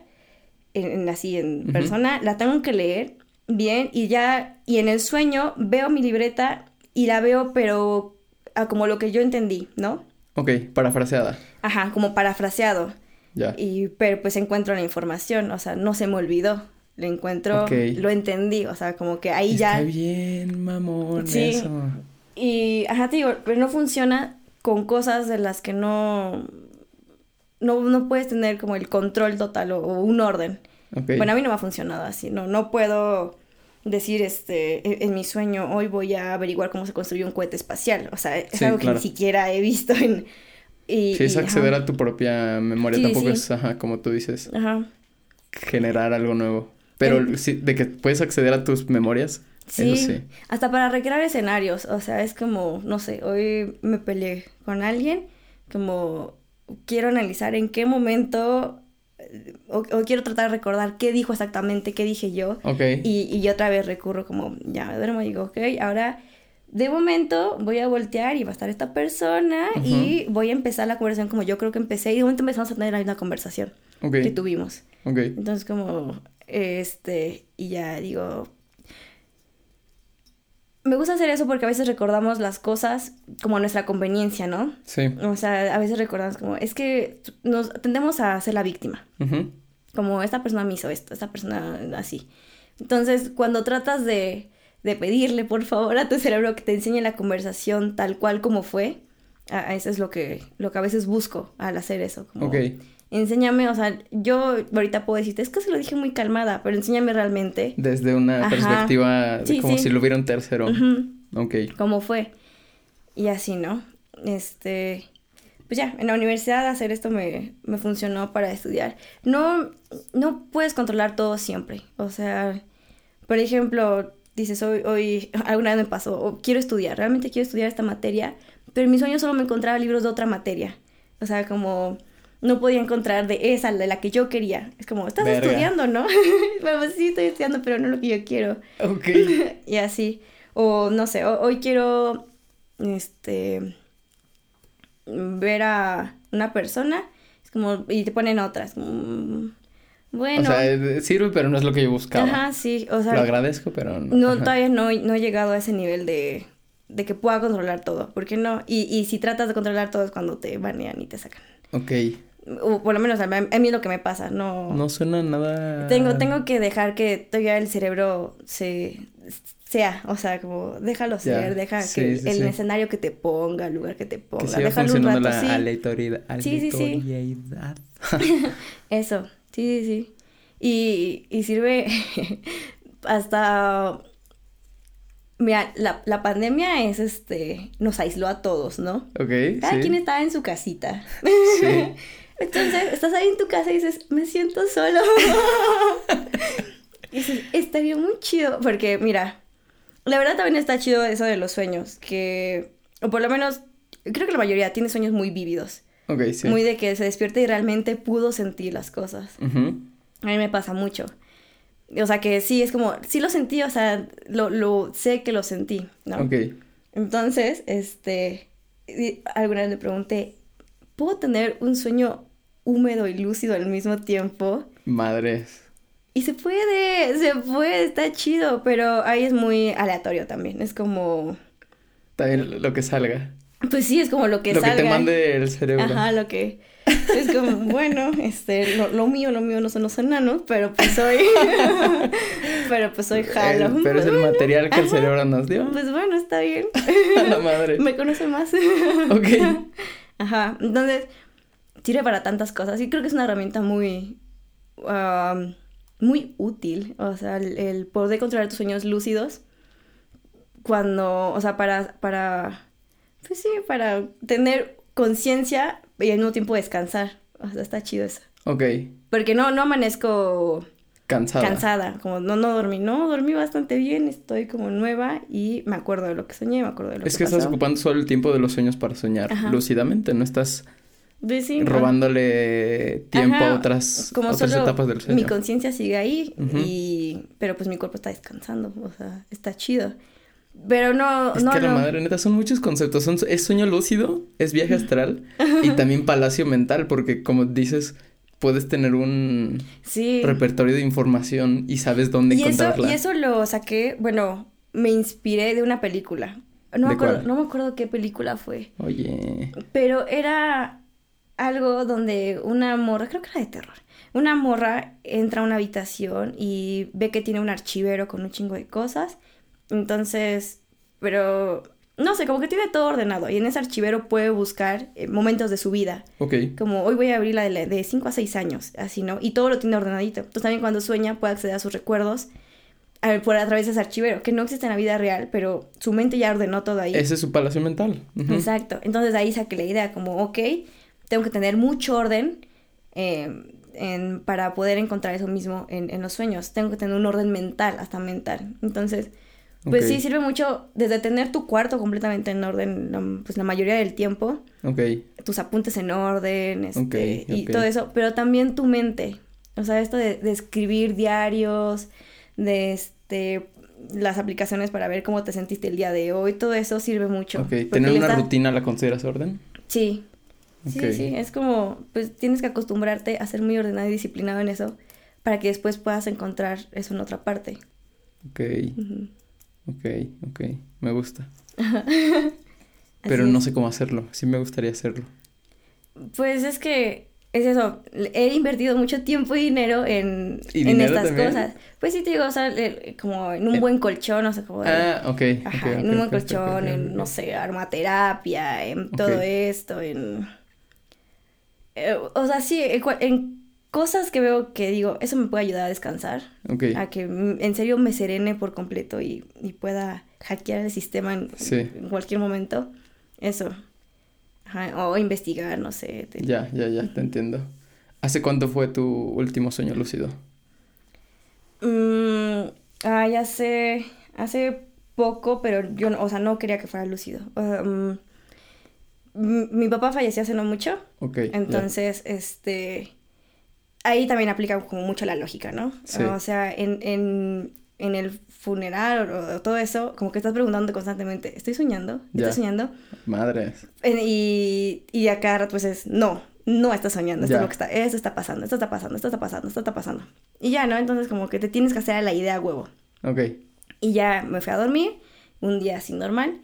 en, en- así en persona, la tengo que leer bien y ya y en el sueño veo mi libreta y la veo pero a como lo que yo entendí, ¿no? Ok, parafraseada. Ajá, como parafraseado. Ya. Y pero pues encuentro la información, o sea, no se me olvidó. Lo encuentro, lo entendí, o sea, como que ahí Está ya bien, mamón, Sí. eso. Y, ajá, te digo, pero no funciona con cosas de las que no, no, no puedes tener como el control total o, o un orden. Bueno, a mí no me ha funcionado así, no, no puedo decir, este, en, en mi sueño, hoy voy a averiguar cómo se construye un cohete espacial. O sea, es Sí, algo claro. que ni siquiera he visto en... Y, Sí, es y, acceder ajá, a tu propia memoria, Sí, tampoco sí. es, ajá, como tú dices, Ajá. generar algo nuevo. Pero El- sí, de que puedes acceder a tus memorias, Sí, eso sí. hasta para recrear escenarios, o sea, es como, no sé, hoy me peleé con alguien, como quiero analizar en qué momento, o, o quiero tratar de recordar qué dijo exactamente, qué dije yo, Ok. y, y otra vez recurro como, ya me duermo y digo, ok, ahora de momento voy a voltear y va a estar esta persona y voy a empezar la conversación como yo creo que empecé, y de momento empezamos a tener la misma conversación que tuvimos. Entonces como, este, y ya digo... Me gusta hacer eso porque a veces recordamos las cosas como a nuestra conveniencia, ¿no? Sí. O sea, a veces recordamos como, es que nos tendemos a ser la víctima. Como, esta persona me hizo esto, esta persona así. Entonces, cuando tratas de, de pedirle, por favor, a tu cerebro que te enseñe la conversación tal cual como fue, a, a eso es lo que, lo que a veces busco al hacer eso. Como, Ok. Enséñame, o sea, yo ahorita puedo decirte, es que se lo dije muy calmada, pero enséñame realmente Desde una Ajá. perspectiva de Sí, como sí. si lo hubiera un tercero. ujú, Ok. cómo fue. Y así, ¿no? Este, pues ya, en la universidad hacer esto me, me funcionó para estudiar. No, no puedes controlar todo siempre. O sea, por ejemplo, dices, hoy, hoy, alguna vez me pasó, o quiero estudiar, realmente quiero estudiar esta materia, pero en mi sueño solo me encontraba libros de otra materia. O sea, como no podía encontrar de esa, de la que yo quería. Es como, estás Verga. estudiando, ¿no? Pero pues sí, estoy estudiando, pero no lo que yo quiero. Ok. y así. O no sé, ho- hoy quiero este ver a una persona, es como, y te ponen otras. como, bueno. O sea, eh, sirve, pero no es lo que yo buscaba. ajá, sí. O Lo sea, agradezco, pero no. no, todavía no, no he llegado a ese nivel de, de que pueda controlar todo. ¿Por qué no? Y, y si tratas de controlar todo es cuando te banean y te sacan. Ok. O por lo menos a mí, a mí es lo que me pasa, no... No suena nada. Tengo, tengo que dejar que todavía el cerebro se sea, o sea, como déjalo ser, deja sí, que sí, el sí. escenario que te ponga, el lugar que te ponga, Que siga déjalo un rato, la sí. aleatoriedad. Sí, sí, sí. Eso, sí, sí, sí. Y, y sirve hasta... Mira, la, la pandemia es este, nos aisló a todos, ¿no? Ok, Cada sí. quien estaba en su casita. Sí. Entonces, estás ahí en tu casa y dices, me siento solo. y dices, estaría muy chido. Porque, mira, la verdad también está chido eso de los sueños. Que, o por lo menos, creo que la mayoría tiene sueños muy vívidos. Sí. Muy de que se despierta y realmente pudo sentir las cosas. A mí me pasa mucho. O sea, que sí, es como, sí lo sentí, o sea, lo, lo sé que lo sentí, ¿no? Ok. Entonces, este, alguna vez me pregunté, ¿puedo tener un sueño húmedo y lúcido al mismo tiempo? Madres. Y se puede, se puede, está chido, pero ahí es muy aleatorio también. Es como, También lo que salga. Pues sí, es como lo que lo salga. que te mande el cerebro. Ajá, lo que es como, bueno, este, lo, lo mío, lo mío no son los enanos, pero pues soy, pero pues soy jalo. Pero es el material que el cerebro nos dio. Pues bueno, está bien. A la madre. Me conoce más. Ok. Ajá, entonces sirve para tantas cosas y creo que es una herramienta muy, muy útil, o sea, el, el poder controlar tus sueños lúcidos cuando, o sea, para, para, pues sí, para tener conciencia y al mismo tiempo descansar, o sea, está chido eso. Ok. Porque no, no amanezco Cansada. cansada, como no, no dormí, no, dormí bastante bien, estoy como nueva y me acuerdo de lo que soñé, me acuerdo de lo Es que que estás ocupando solo el tiempo de los sueños para soñar Ajá. lúcidamente, no estás robándole tiempo Ajá, a otras, como otras solo etapas del sueño. Mi conciencia sigue ahí, Ujú. y pero pues mi cuerpo está descansando, o sea, está chido. Pero no, Es no, que la no. madre, neta, son muchos conceptos. Son, es sueño lúcido, es viaje astral y también palacio mental, porque como dices, puedes tener un Sí. repertorio de información y sabes dónde Y eso, encontrarla. y eso lo saqué, bueno, me inspiré de una película. No me ¿De acuerdo, cuál? no me acuerdo qué película fue. Oye, Pero era algo donde una morra, creo que era de terror. Una morra entra a una habitación y ve que tiene un archivero con un chingo de cosas. Entonces, pero no sé, como que tiene todo ordenado. Y en ese archivero puede buscar eh, momentos de su vida. ok, Como hoy voy a abrir la de, la- de 5 a 6 años, así, ¿no? Y todo lo tiene ordenadito. Entonces también cuando sueña puede acceder a sus recuerdos a, por a través de ese archivero, que no existe en la vida real, pero su mente ya ordenó todo ahí. ese es su palacio mental. Exacto. Entonces ahí saqué la idea, como, ok, tengo que tener mucho orden eh, en- para poder encontrar eso mismo en, en los sueños. Tengo que tener un orden mental, hasta mental. Entonces, pues sí, sirve mucho desde tener tu cuarto completamente en orden, la- pues la mayoría del tiempo, Ok, tus apuntes en orden, este, Ok, y todo eso, pero también tu mente. O sea, esto de, de escribir diarios, de este las aplicaciones para ver cómo te sentiste el día de hoy, todo eso sirve mucho. ok. ¿Tener una rutina la consideras orden? Sí. Sí, sí, es como, pues tienes que acostumbrarte a ser muy ordenado y disciplinado en eso para que después puedas encontrar eso en otra parte. Ok. Ok, ok. Me gusta. Pero no sé cómo hacerlo. Sí me gustaría hacerlo. Pues es que es eso, he invertido mucho tiempo y dinero en, ¿Y en dinero estas también? cosas. Pues sí, te digo, o sea, el- como en un Eh. buen colchón, o sea, como de- Ah, ok. Ajá, en un buen colchón, en, no sé, aromaterapia, en todo esto, en... eh, o sea, sí, en, en cosas que veo que digo, eso me puede ayudar a descansar, Ok. a que en serio me serene por completo y, y pueda hackear el sistema en, Sí. en cualquier momento. Eso. Ajá, o investigar, no sé. te- Ya, ya, ya, te entiendo. ¿Hace cuánto fue tu último sueño lúcido? Mm, ay, hace, hace poco, pero yo, no- o sea, no quería que fuera lúcido. Mm, mi papá falleció hace no mucho, Ok. ya. entonces, este, ahí también aplica como mucho la lógica, ¿no? Sí. O sea, en, en, en el funeral o, o todo eso, como que estás preguntando constantemente, ¿estoy soñando? Ya. ¿Estoy soñando? Madres. Y, y a cada rato pues es, no, no estás soñando, esto es lo que está, esto está pasando, esto está pasando, esto está pasando, esto está pasando. Y ya, ¿no? Entonces como que te tienes que hacer a la idea a huevo. Ok. Y ya me fui a dormir, un día así normal,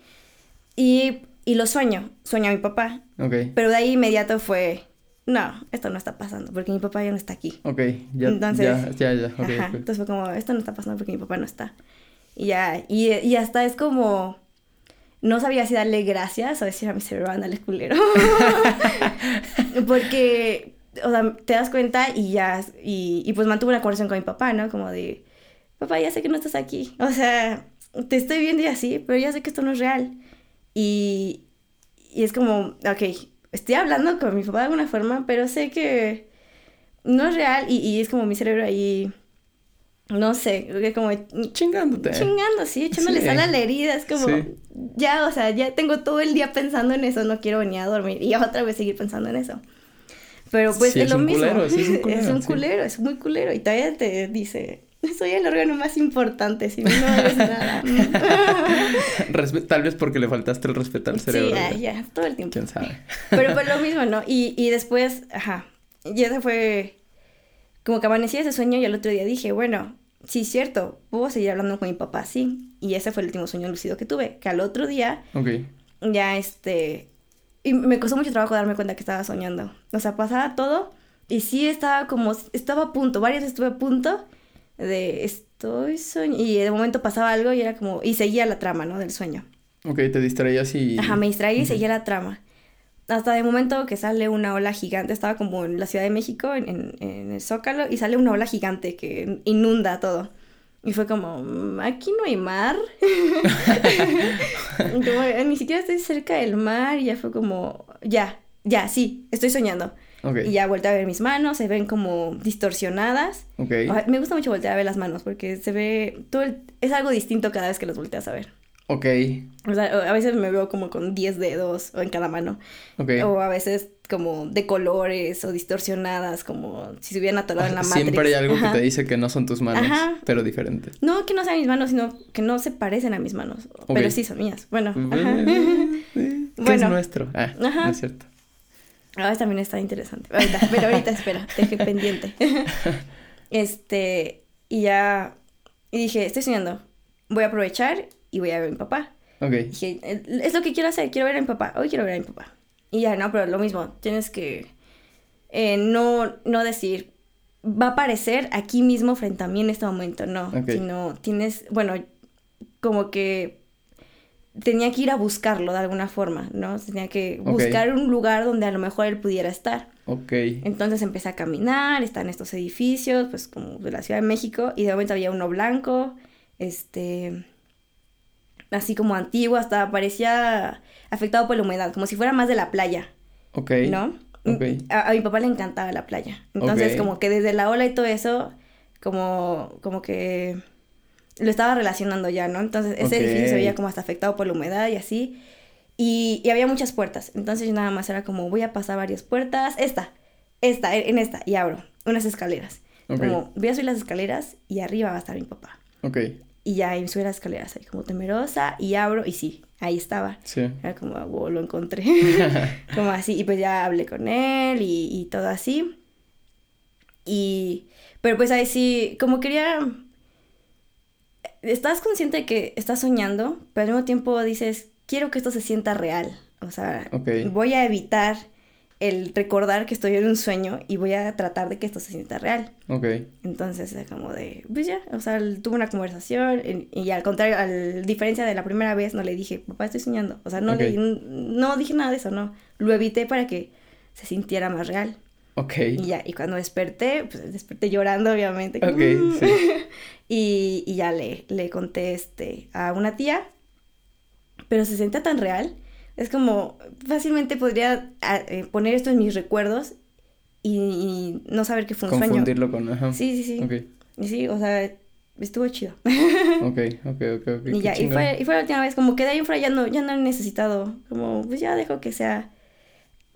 y, y lo sueño, sueño a mi papá, Ok. pero de ahí inmediato fue, no, esto no está pasando, porque mi papá ya no está aquí. Ok. Ya, Entonces- ya, ya, ya. Ok, Ajá, ok. entonces fue como, esto no está pasando porque mi papá no está. Y ya, y, y hasta es como, no sabía si darle gracias o decir a mi cerebro, ándale culero. porque, o sea, te das cuenta y ya, y, y pues mantuve una conversación con mi papá, ¿no? Como de, papá, ya sé que no estás aquí. O sea, te estoy viendo y así, pero ya sé que esto no es real. Y, y es como, ok, estoy hablando con mi papá de alguna forma, pero sé que no es real y, y es como mi cerebro ahí, no sé, que como Chingándote. chingando, sí, echándole Sí. sal a la herida, es como, Sí. ya, o sea, ya tengo todo el día pensando en eso, no quiero venir a dormir y otra vez seguir pensando en eso. Pero pues Sí, es, es lo mismo, culero, es un culero, es un sí. culero, es muy culero y todavía te dice, soy el órgano más importante, si no nada. Tal vez porque le faltaste el respeto al sí, cerebro. ay, ya, todo el tiempo. ¿Quién sabe? Pero pues lo mismo, ¿no? Y, y después, ajá, y ese fue como que amanecí ese sueño y el otro día dije, bueno, sí es cierto, puedo seguir hablando con mi papá, sí. Y ese fue el último sueño lúcido que tuve, que al otro día Ok. ya este... Y me costó mucho trabajo darme cuenta que estaba soñando. O sea, pasaba todo y sí estaba como, estaba a punto, varias estuve a punto de estoy soñando. Y de momento pasaba algo y era como, y seguía la trama, ¿no? Del sueño. Ok, te distraías y... Ajá, me distraí y seguía la trama. Hasta de momento que sale una ola gigante, estaba como en la Ciudad de México, en, en- en el Zócalo, y sale una ola gigante que inunda todo. Y fue como, "Mm, aquí no hay mar. como, "Eh, ni siquiera estoy cerca del mar, y ya fue como, ya, ya, sí, estoy soñando. Ok. Y ya volteo a ver mis manos, se ven como distorsionadas. Ok. Ay, Me gusta mucho voltear a ver las manos porque se ve todo el- es algo distinto cada vez que las volteas a ver. Ok. O sea, a veces me veo como con 10 dedos o en cada mano. Ok. O a veces como de colores o distorsionadas, como si se hubieran atorado en la Matrix. Siempre hay algo Ajá. que te dice que no son tus manos, Ajá. pero diferentes. No que no sean mis manos, sino que no se parecen a mis manos. Pero sí son mías. Bueno, ajá. ¿Qué es Bueno. nuestro? Ah, Ajá. no es cierto. Ahora también está interesante. Ahorita, pero ahorita espera, deje pendiente. este, y ya, y dije, estoy soñando, voy a aprovechar y voy a ver a mi papá. Ok. Dije, "Eh, es lo que quiero hacer, quiero ver a mi papá, hoy quiero ver a mi papá. Y ya, no, pero lo mismo, tienes que eh, no, no decir, va a aparecer aquí mismo frente a mí en este momento, no, Ok. sino tienes, bueno, como que tenía que ir a buscarlo de alguna forma, ¿no? Tenía que buscar un lugar donde a lo mejor él pudiera estar. Ok. Entonces empecé a caminar, están estos edificios, pues como de la Ciudad de México, y de momento había uno blanco, este, así como antiguo, hasta parecía afectado por la humedad, como si fuera más de la playa, Ok. ¿no? Ok. A, a mi papá le encantaba la playa, entonces como que desde la ola y todo eso, como, como que lo estaba relacionando ya, ¿no? Entonces ese edificio se veía como hasta afectado por la humedad y así. Y, y había muchas puertas. Entonces yo nada más era como, voy a pasar varias puertas. Esta, esta, en esta. Y abro unas escaleras. Ok. Como, voy a subir las escaleras y arriba va a estar mi papá. Ok. Y ya y subí las escaleras ahí como temerosa y abro y sí, ahí estaba. Sí. Era como, "Ah, wow, lo encontré. como así. Y pues ya hablé con él y, y todo así. Y, pero pues ahí sí, como quería... Estás consciente de que estás soñando, pero al mismo tiempo dices, quiero que esto se sienta real. O sea, voy a evitar el recordar que estoy en un sueño y voy a tratar de que esto se sienta real. Ok. Entonces era como de, pues ya, o sea, tuve una conversación y, y al contrario, a diferencia de la primera vez, no le dije, papá, estoy soñando. O sea, no, le, no dije nada de eso, no. Lo evité para que se sintiera más real. Ok. Y ya, y cuando desperté, pues desperté llorando, obviamente. como, Ok, "Mm". sí. y, y ya le, le conté este, a una tía, pero se siente tan real. Es como, fácilmente podría a- eh, poner esto en mis recuerdos y, y no saber que fue un sueño. Confundirlo con. Ajá. Sí, sí, sí. Ok. Y sí, o sea, estuvo chido. Ok, ok, ok, ok. y ya, y fue, y fue la última vez, como que de ahí en fuera ya no, ya no he necesitado, como, pues ya dejo que sea,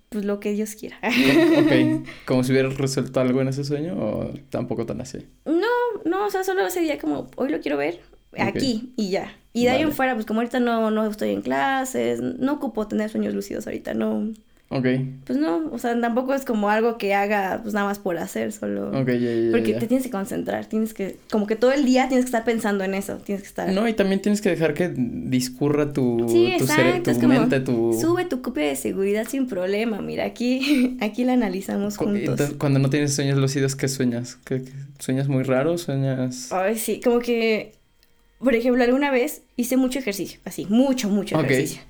pues lo que Dios quiera. Ok. Como si hubieras resuelto algo en ese sueño o tampoco tan así. no, no, o sea, solo ese día como, hoy lo quiero ver, aquí, y ya. Y de ahí en fuera, pues como ahorita no, no estoy en clases, no ocupo tener sueños lúcidos ahorita, no, Ok. pues no, o sea, tampoco es como algo que haga, pues nada más por hacer, solo... Ok, ya, ya, Porque te tienes que concentrar, tienes que, como que todo el día tienes que estar pensando en eso, tienes que estar... No, y también tienes que dejar que discurra tu, Sí, tu, cere- exacto, tu es como, mente, tu... Sube tu copia de seguridad sin problema, mira, aquí, aquí la analizamos juntos. entonces, cuando no tienes sueños lúcidos, ¿qué sueñas? ¿Qué, qué- sueñas muy raros? ¿Sueñas...? Ay, sí, como que, por ejemplo, alguna vez hice mucho ejercicio, así, mucho, mucho ejercicio.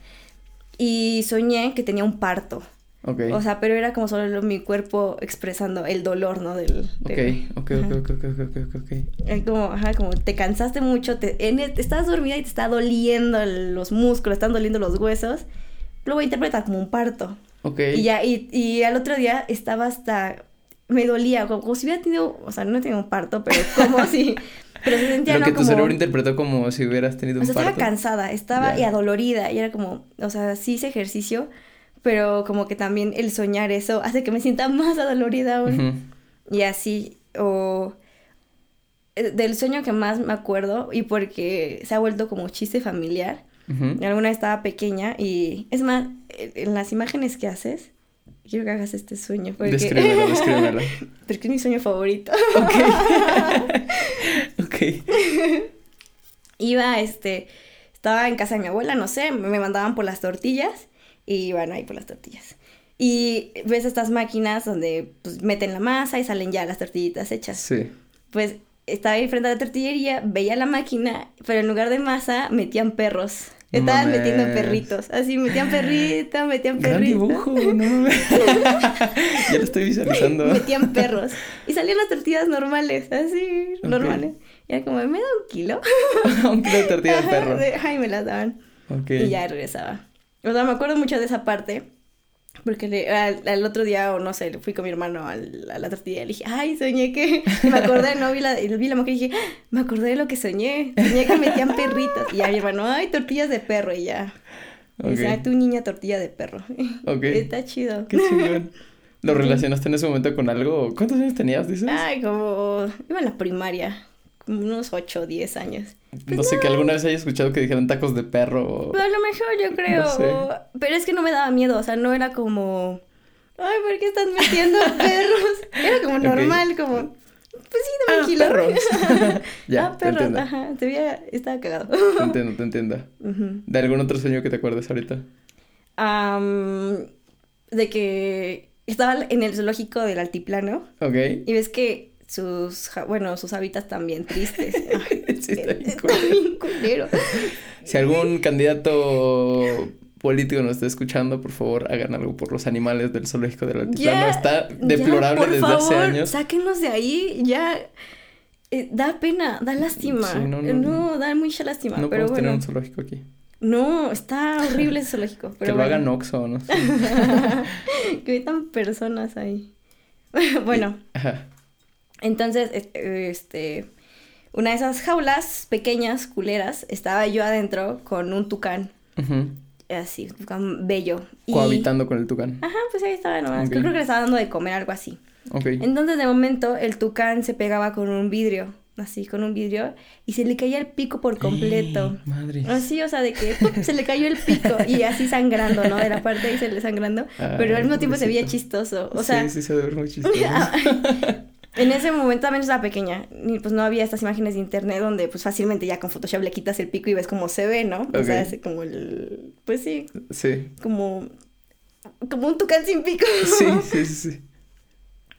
Y soñé que tenía un parto. Ok. O sea, pero era como solo mi cuerpo expresando el dolor, ¿no? Del, Ok, del- ok, ok, ok, ok, ok, ok, ok. Es como, ajá, como te cansaste mucho, te, en- estás dormida y te está doliendo el- los músculos, están doliendo los huesos. Lo voy a interpretar como un parto. Ok. Y ya, y, y al otro día estaba hasta, me dolía, como, como si hubiera tenido, o sea, no he tenido un parto, pero como si, pero se sentía, Lo que tu como, cerebro interpretó como si hubieras tenido o un sea, estaba parto. cansada, estaba y adolorida, y era como, o sea, sí hice ejercicio, pero como que también el soñar eso hace que me sienta más adolorida aún. Ujú. Y así, o eh, del sueño que más me acuerdo, y porque se ha vuelto como chiste familiar, Ujú. alguna vez estaba pequeña y es más, eh, en las imágenes que haces, quiero que hagas este sueño. Porque, Descríbelo, descríbelo. porque es mi sueño favorito. Ok. Iba, este, estaba en casa de mi abuela, no sé, me mandaban por las tortillas y iban ahí por las tortillas. Y ves estas máquinas donde pues meten la masa y salen ya las tortillitas hechas. Sí. Pues estaba ahí frente a la tortillería, veía la máquina, pero en lugar de masa metían perros. Estaban mames. metiendo perritos. Así metían perritos, metían Gran perritos. dibujo, no ya lo estoy visualizando. metían perros. Y salían las tortillas normales, así, normales. Y era como, ¿me da un kilo? un kilo de tortilla de perro. Ay, me las daban. Y ya regresaba. O sea, me acuerdo mucho de esa parte. Porque le- al, al otro día, o no sé, fui con mi hermano al- a la tortilla y le dije, ay, soñé que... me acordé, no, vi la, vi la mujer y dije, "Ah, me acordé de lo que soñé. Soñé que metían perritos. Y ya mi hermano, ay, tortillas de perro. Y ya. Y dice, Ok. ay, tu niña tortilla de perro. Ok. Está chido. Qué chingón. ¿Lo relacionaste en ese momento con algo? ¿Cuántos años tenías, dices? Ay, como... Iba en la primaria. Como unos 8 o 10 años. No sé, que alguna vez haya escuchado que dijeran tacos de perro. o- Pues a lo mejor yo creo. No sé. o- Pero es que no me daba miedo, o sea, no era como. Ay, ¿por qué estás metiendo perros? Era como normal, como. Pues sí, Ah, tranquilo. perros. ya, ah, te perros, entiendo. ajá. Te veía, estaba cagado. Te entiendo, te entiendo. ¿De algún otro sueño que te acuerdes ahorita? De que estaba en el zoológico del altiplano Ok. y ves que sus, bueno, sus hábitats también tristes. Ay, Sí, está bien está culero. bien culero. Si algún candidato político nos está escuchando, por favor, hagan algo por los animales del zoológico del altiplano. Ya, está ya, deplorable por desde hace años. Sáquenos de ahí, ya. eh, da pena, da lástima. Sí, no, no, no. da mucha lástima. No pero podemos tener un zoológico aquí. No, está horrible ese zoológico. Pero que lo bueno. hagan Oxxo, no sé. que metan personas ahí. bueno, Ajá. Entonces, es- este. Una de esas jaulas pequeñas, culeras, estaba yo adentro con un tucán. Así, un tucán bello. Y- Cohabitando con el tucán. Ajá, pues ahí estaba nomás. Ok. Creo que le estaba dando de comer algo así. Ok. Entonces, de momento, el tucán se pegaba con un vidrio, así, con un vidrio, y se le caía el pico por completo. Madre. Así, o sea, de que ¡pum! se le cayó el pico y así sangrando, ¿no? De la parte ahí se le sangrando, pero al mismo tiempo se veía chistoso. O sea, sí, sí, se ve muy chistoso. en ese momento también estaba pequeña, y pues no había estas imágenes de internet donde pues fácilmente ya con Photoshop le quitas el pico y ves cómo se ve, ¿no? O sea, es como el, pues sí, sí. como, como un tucán sin pico. Sí, sí, sí, sí.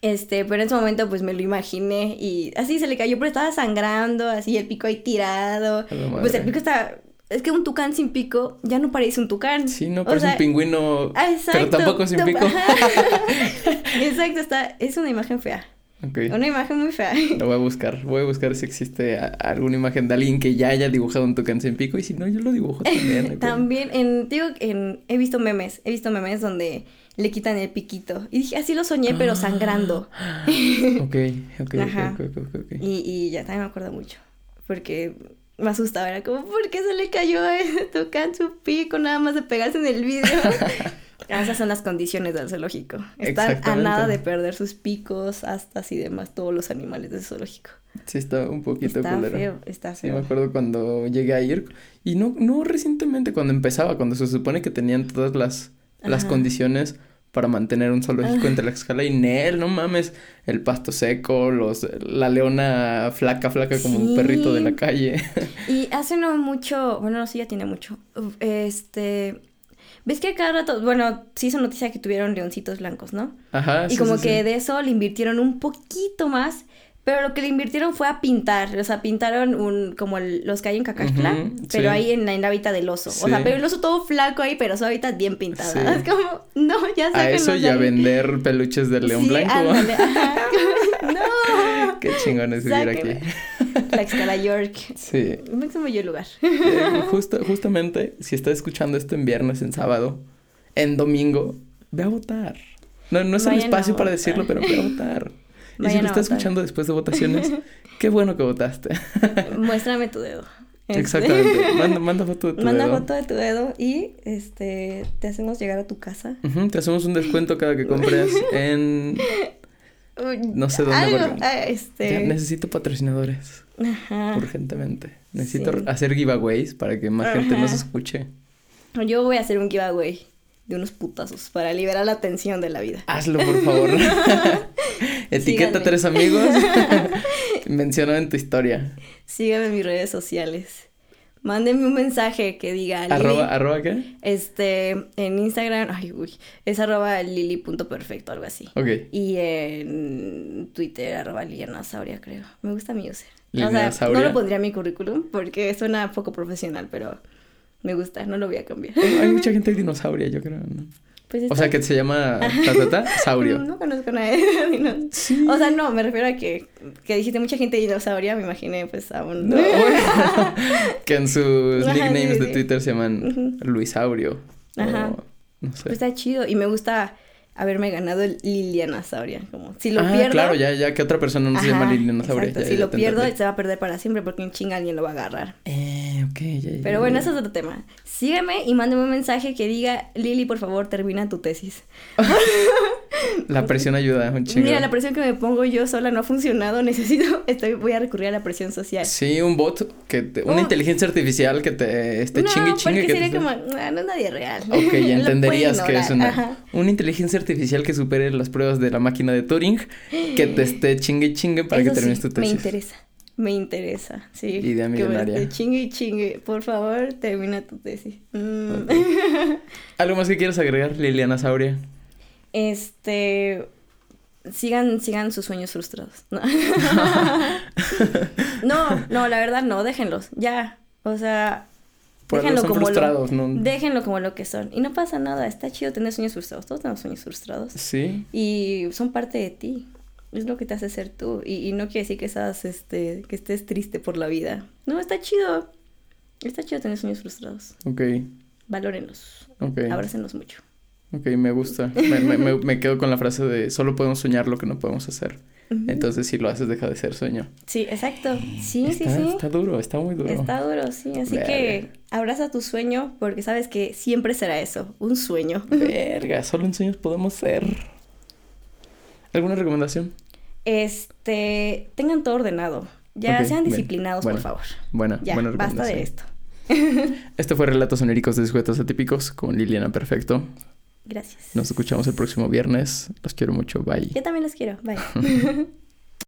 Este, pero en ese momento pues me lo imaginé y así se le cayó, pero estaba sangrando, así el pico ahí tirado. Pues el pico está, es que un tucán sin pico ya no parece un tucán. Sí, no, O parece sea, un pingüino, ah, Exacto. pero tampoco sin pico. Exacto, está, es una imagen fea. Una imagen muy fea. Lo voy a buscar. Voy a buscar si existe alguna imagen de alguien que ya haya dibujado un tucán sin pico. Y si no, yo lo dibujo también. También, en, digo, en, he visto memes, he visto memes donde le quitan el piquito. Y dije, así lo soñé, pero sangrando. Ok, ok, Ajá. ok, ok, ok, ok. Y, y ya también me acuerdo mucho. Porque me asustaba, era como, ¿por qué se le cayó a ese tucán su pico nada más de pegarse en el vidrio? Esas son las condiciones del zoológico. Están a nada de perder sus picos, astas y demás, todos los animales del zoológico. Sí, está un poquito Está culero. feo, está Sí, me acuerdo cuando llegué a ir. Y no, no recientemente, cuando empezaba, cuando se supone que tenían todas las, las condiciones para mantener un zoológico Ajá. en Tlaxcala y Nel, no mames, el pasto seco, los, la leona flaca, flaca como un perrito de la Sí. calle. Y hace no mucho, bueno, no sé, ya tiene mucho. Este, ves que cada rato, bueno, sí hizo noticia que tuvieron leoncitos blancos, ¿no? Ajá, y sí, como sí, que sí. de eso le invirtieron un poquito más, pero lo que le invirtieron fue a pintar, o sea, pintaron un, como el- los que hay en Cacaxtla, pero ahí en la, en la hábitat del oso. O sea, pero el oso todo flaco ahí, pero su hábitat bien pintado. Es como, no, ya A sáquenlos eso de y a vender peluches del león blanco. ándale, ajá. no. Qué chingón es vivir aquí. Sáquenme. Tlaxcala, York. Sí. Máximo yo lugar. Eh, justo, justamente, si estás escuchando esto en viernes, en sábado, en domingo, ve a votar. No, no es el Vayan espacio para decirlo, pero ve a votar. Y si lo estás escuchando después de votaciones, qué bueno que votaste. Muéstrame tu dedo. Este, Exactamente. Manda, manda foto de tu Manda dedo. foto de tu dedo y este te hacemos llegar a tu casa. Te hacemos un descuento cada que compres en... No sé dónde, algo, ah, este. Ya, necesito patrocinadores, Ajá. urgentemente. Necesito Sí. hacer giveaways para que más gente nos escuche. Yo voy a hacer un giveaway de unos putazos para liberar la tensión de la vida. Hazlo, por favor. Etiqueta a tres amigos. Menciona en tu historia. Síganme en mis redes sociales. Mándenme un mensaje que diga Lili. Arroba, arroba qué? Este, en Instagram, ay, uy, es arroba lili.perfecto, algo así. Ok. Y en Twitter, arroba Liliana Sauria, creo. Me gusta mi user. O sea, no lo pondría en mi currículum porque suena poco profesional, pero me gusta, no lo voy a cambiar. Hay mucha gente dinosauria, yo creo, ¿no? Pues O sea, que se llama tatata saurio. No conozco a nadie. no. Sí. O sea, no, me refiero a que, que dijiste mucha gente dinosauria, me imaginé pues a un... No, bueno. que en sus Ajá, nicknames sí, de. Twitter se llaman Ujú. Luisaurio. Ajá. O No sé. Pues está chido y me gusta haberme ganado el Liliana Sauria. Como, si lo ah, pierdo... claro, ya, ya que otra persona no se llama Ajá, Liliana Sauria. exacto. ya- si ya lo pierdo, se va a perder para siempre porque un chinga alguien lo va a agarrar. Eh, ok, ya, ya, Pero bueno, ese es otro tema. Sígueme y mándame un mensaje que diga, Lili, por favor, termina tu tesis. La presión ayuda un chingo. Mira, la presión que me pongo yo sola no ha funcionado. Necesito, estoy, voy a recurrir a la presión social. Sí, un bot, que te- una Oh. inteligencia artificial que te esté no, chingue y chingue. porque que sería te- como, "Ah, no es nadie real. Ok, ya entenderías que es una, Ajá. una inteligencia artificial que supere las pruebas de la máquina de Turing, que te esté chingue y chingue para Eso que termines sí, tu Me tesis. interesa. Me interesa, sí. Idea Que millonaria. esté chingue y chingue. Por favor, termina tu tesis. Mm. ¿Algo más que quieras agregar, Liliana Sauria? Este. Sigan, sigan sus sueños frustrados. No. no, no, la verdad no, déjenlos. Ya. O sea. Por algo déjenlo son como frustrados, lo, ¿no? Déjenlo como lo que son. Y no pasa nada, está chido tener sueños frustrados. Todos tenemos sueños frustrados. Sí. Y son parte de ti. Es lo que te hace ser tú. Y, y no quiere decir que estás, este, que estés triste por la vida. No, está chido. Está chido tener sueños frustrados. Ok, Valórenlos. ok. Abrácenlos mucho. Ok, me gusta. Me, me- me- me quedo con la frase de solo podemos soñar lo que no podemos hacer. Entonces, si lo haces, deja de ser sueño. Sí, exacto. Sí, está, sí, sí. está duro, está muy duro. Está duro, sí. Así Verga. que abraza tu sueño porque sabes que siempre será eso, un sueño. Verga, solo en sueños podemos ser. ¿Alguna recomendación? Este, tengan todo ordenado. Ya sean bueno, disciplinados, bueno. por favor. Buena, Ya, buena basta de esto. Este fue Relatos Oníricos de Sujetos Atípicos con Liliana Perfecto. Gracias. Nos escuchamos el próximo viernes. Los quiero mucho. Bye. Yo también los quiero. Bye.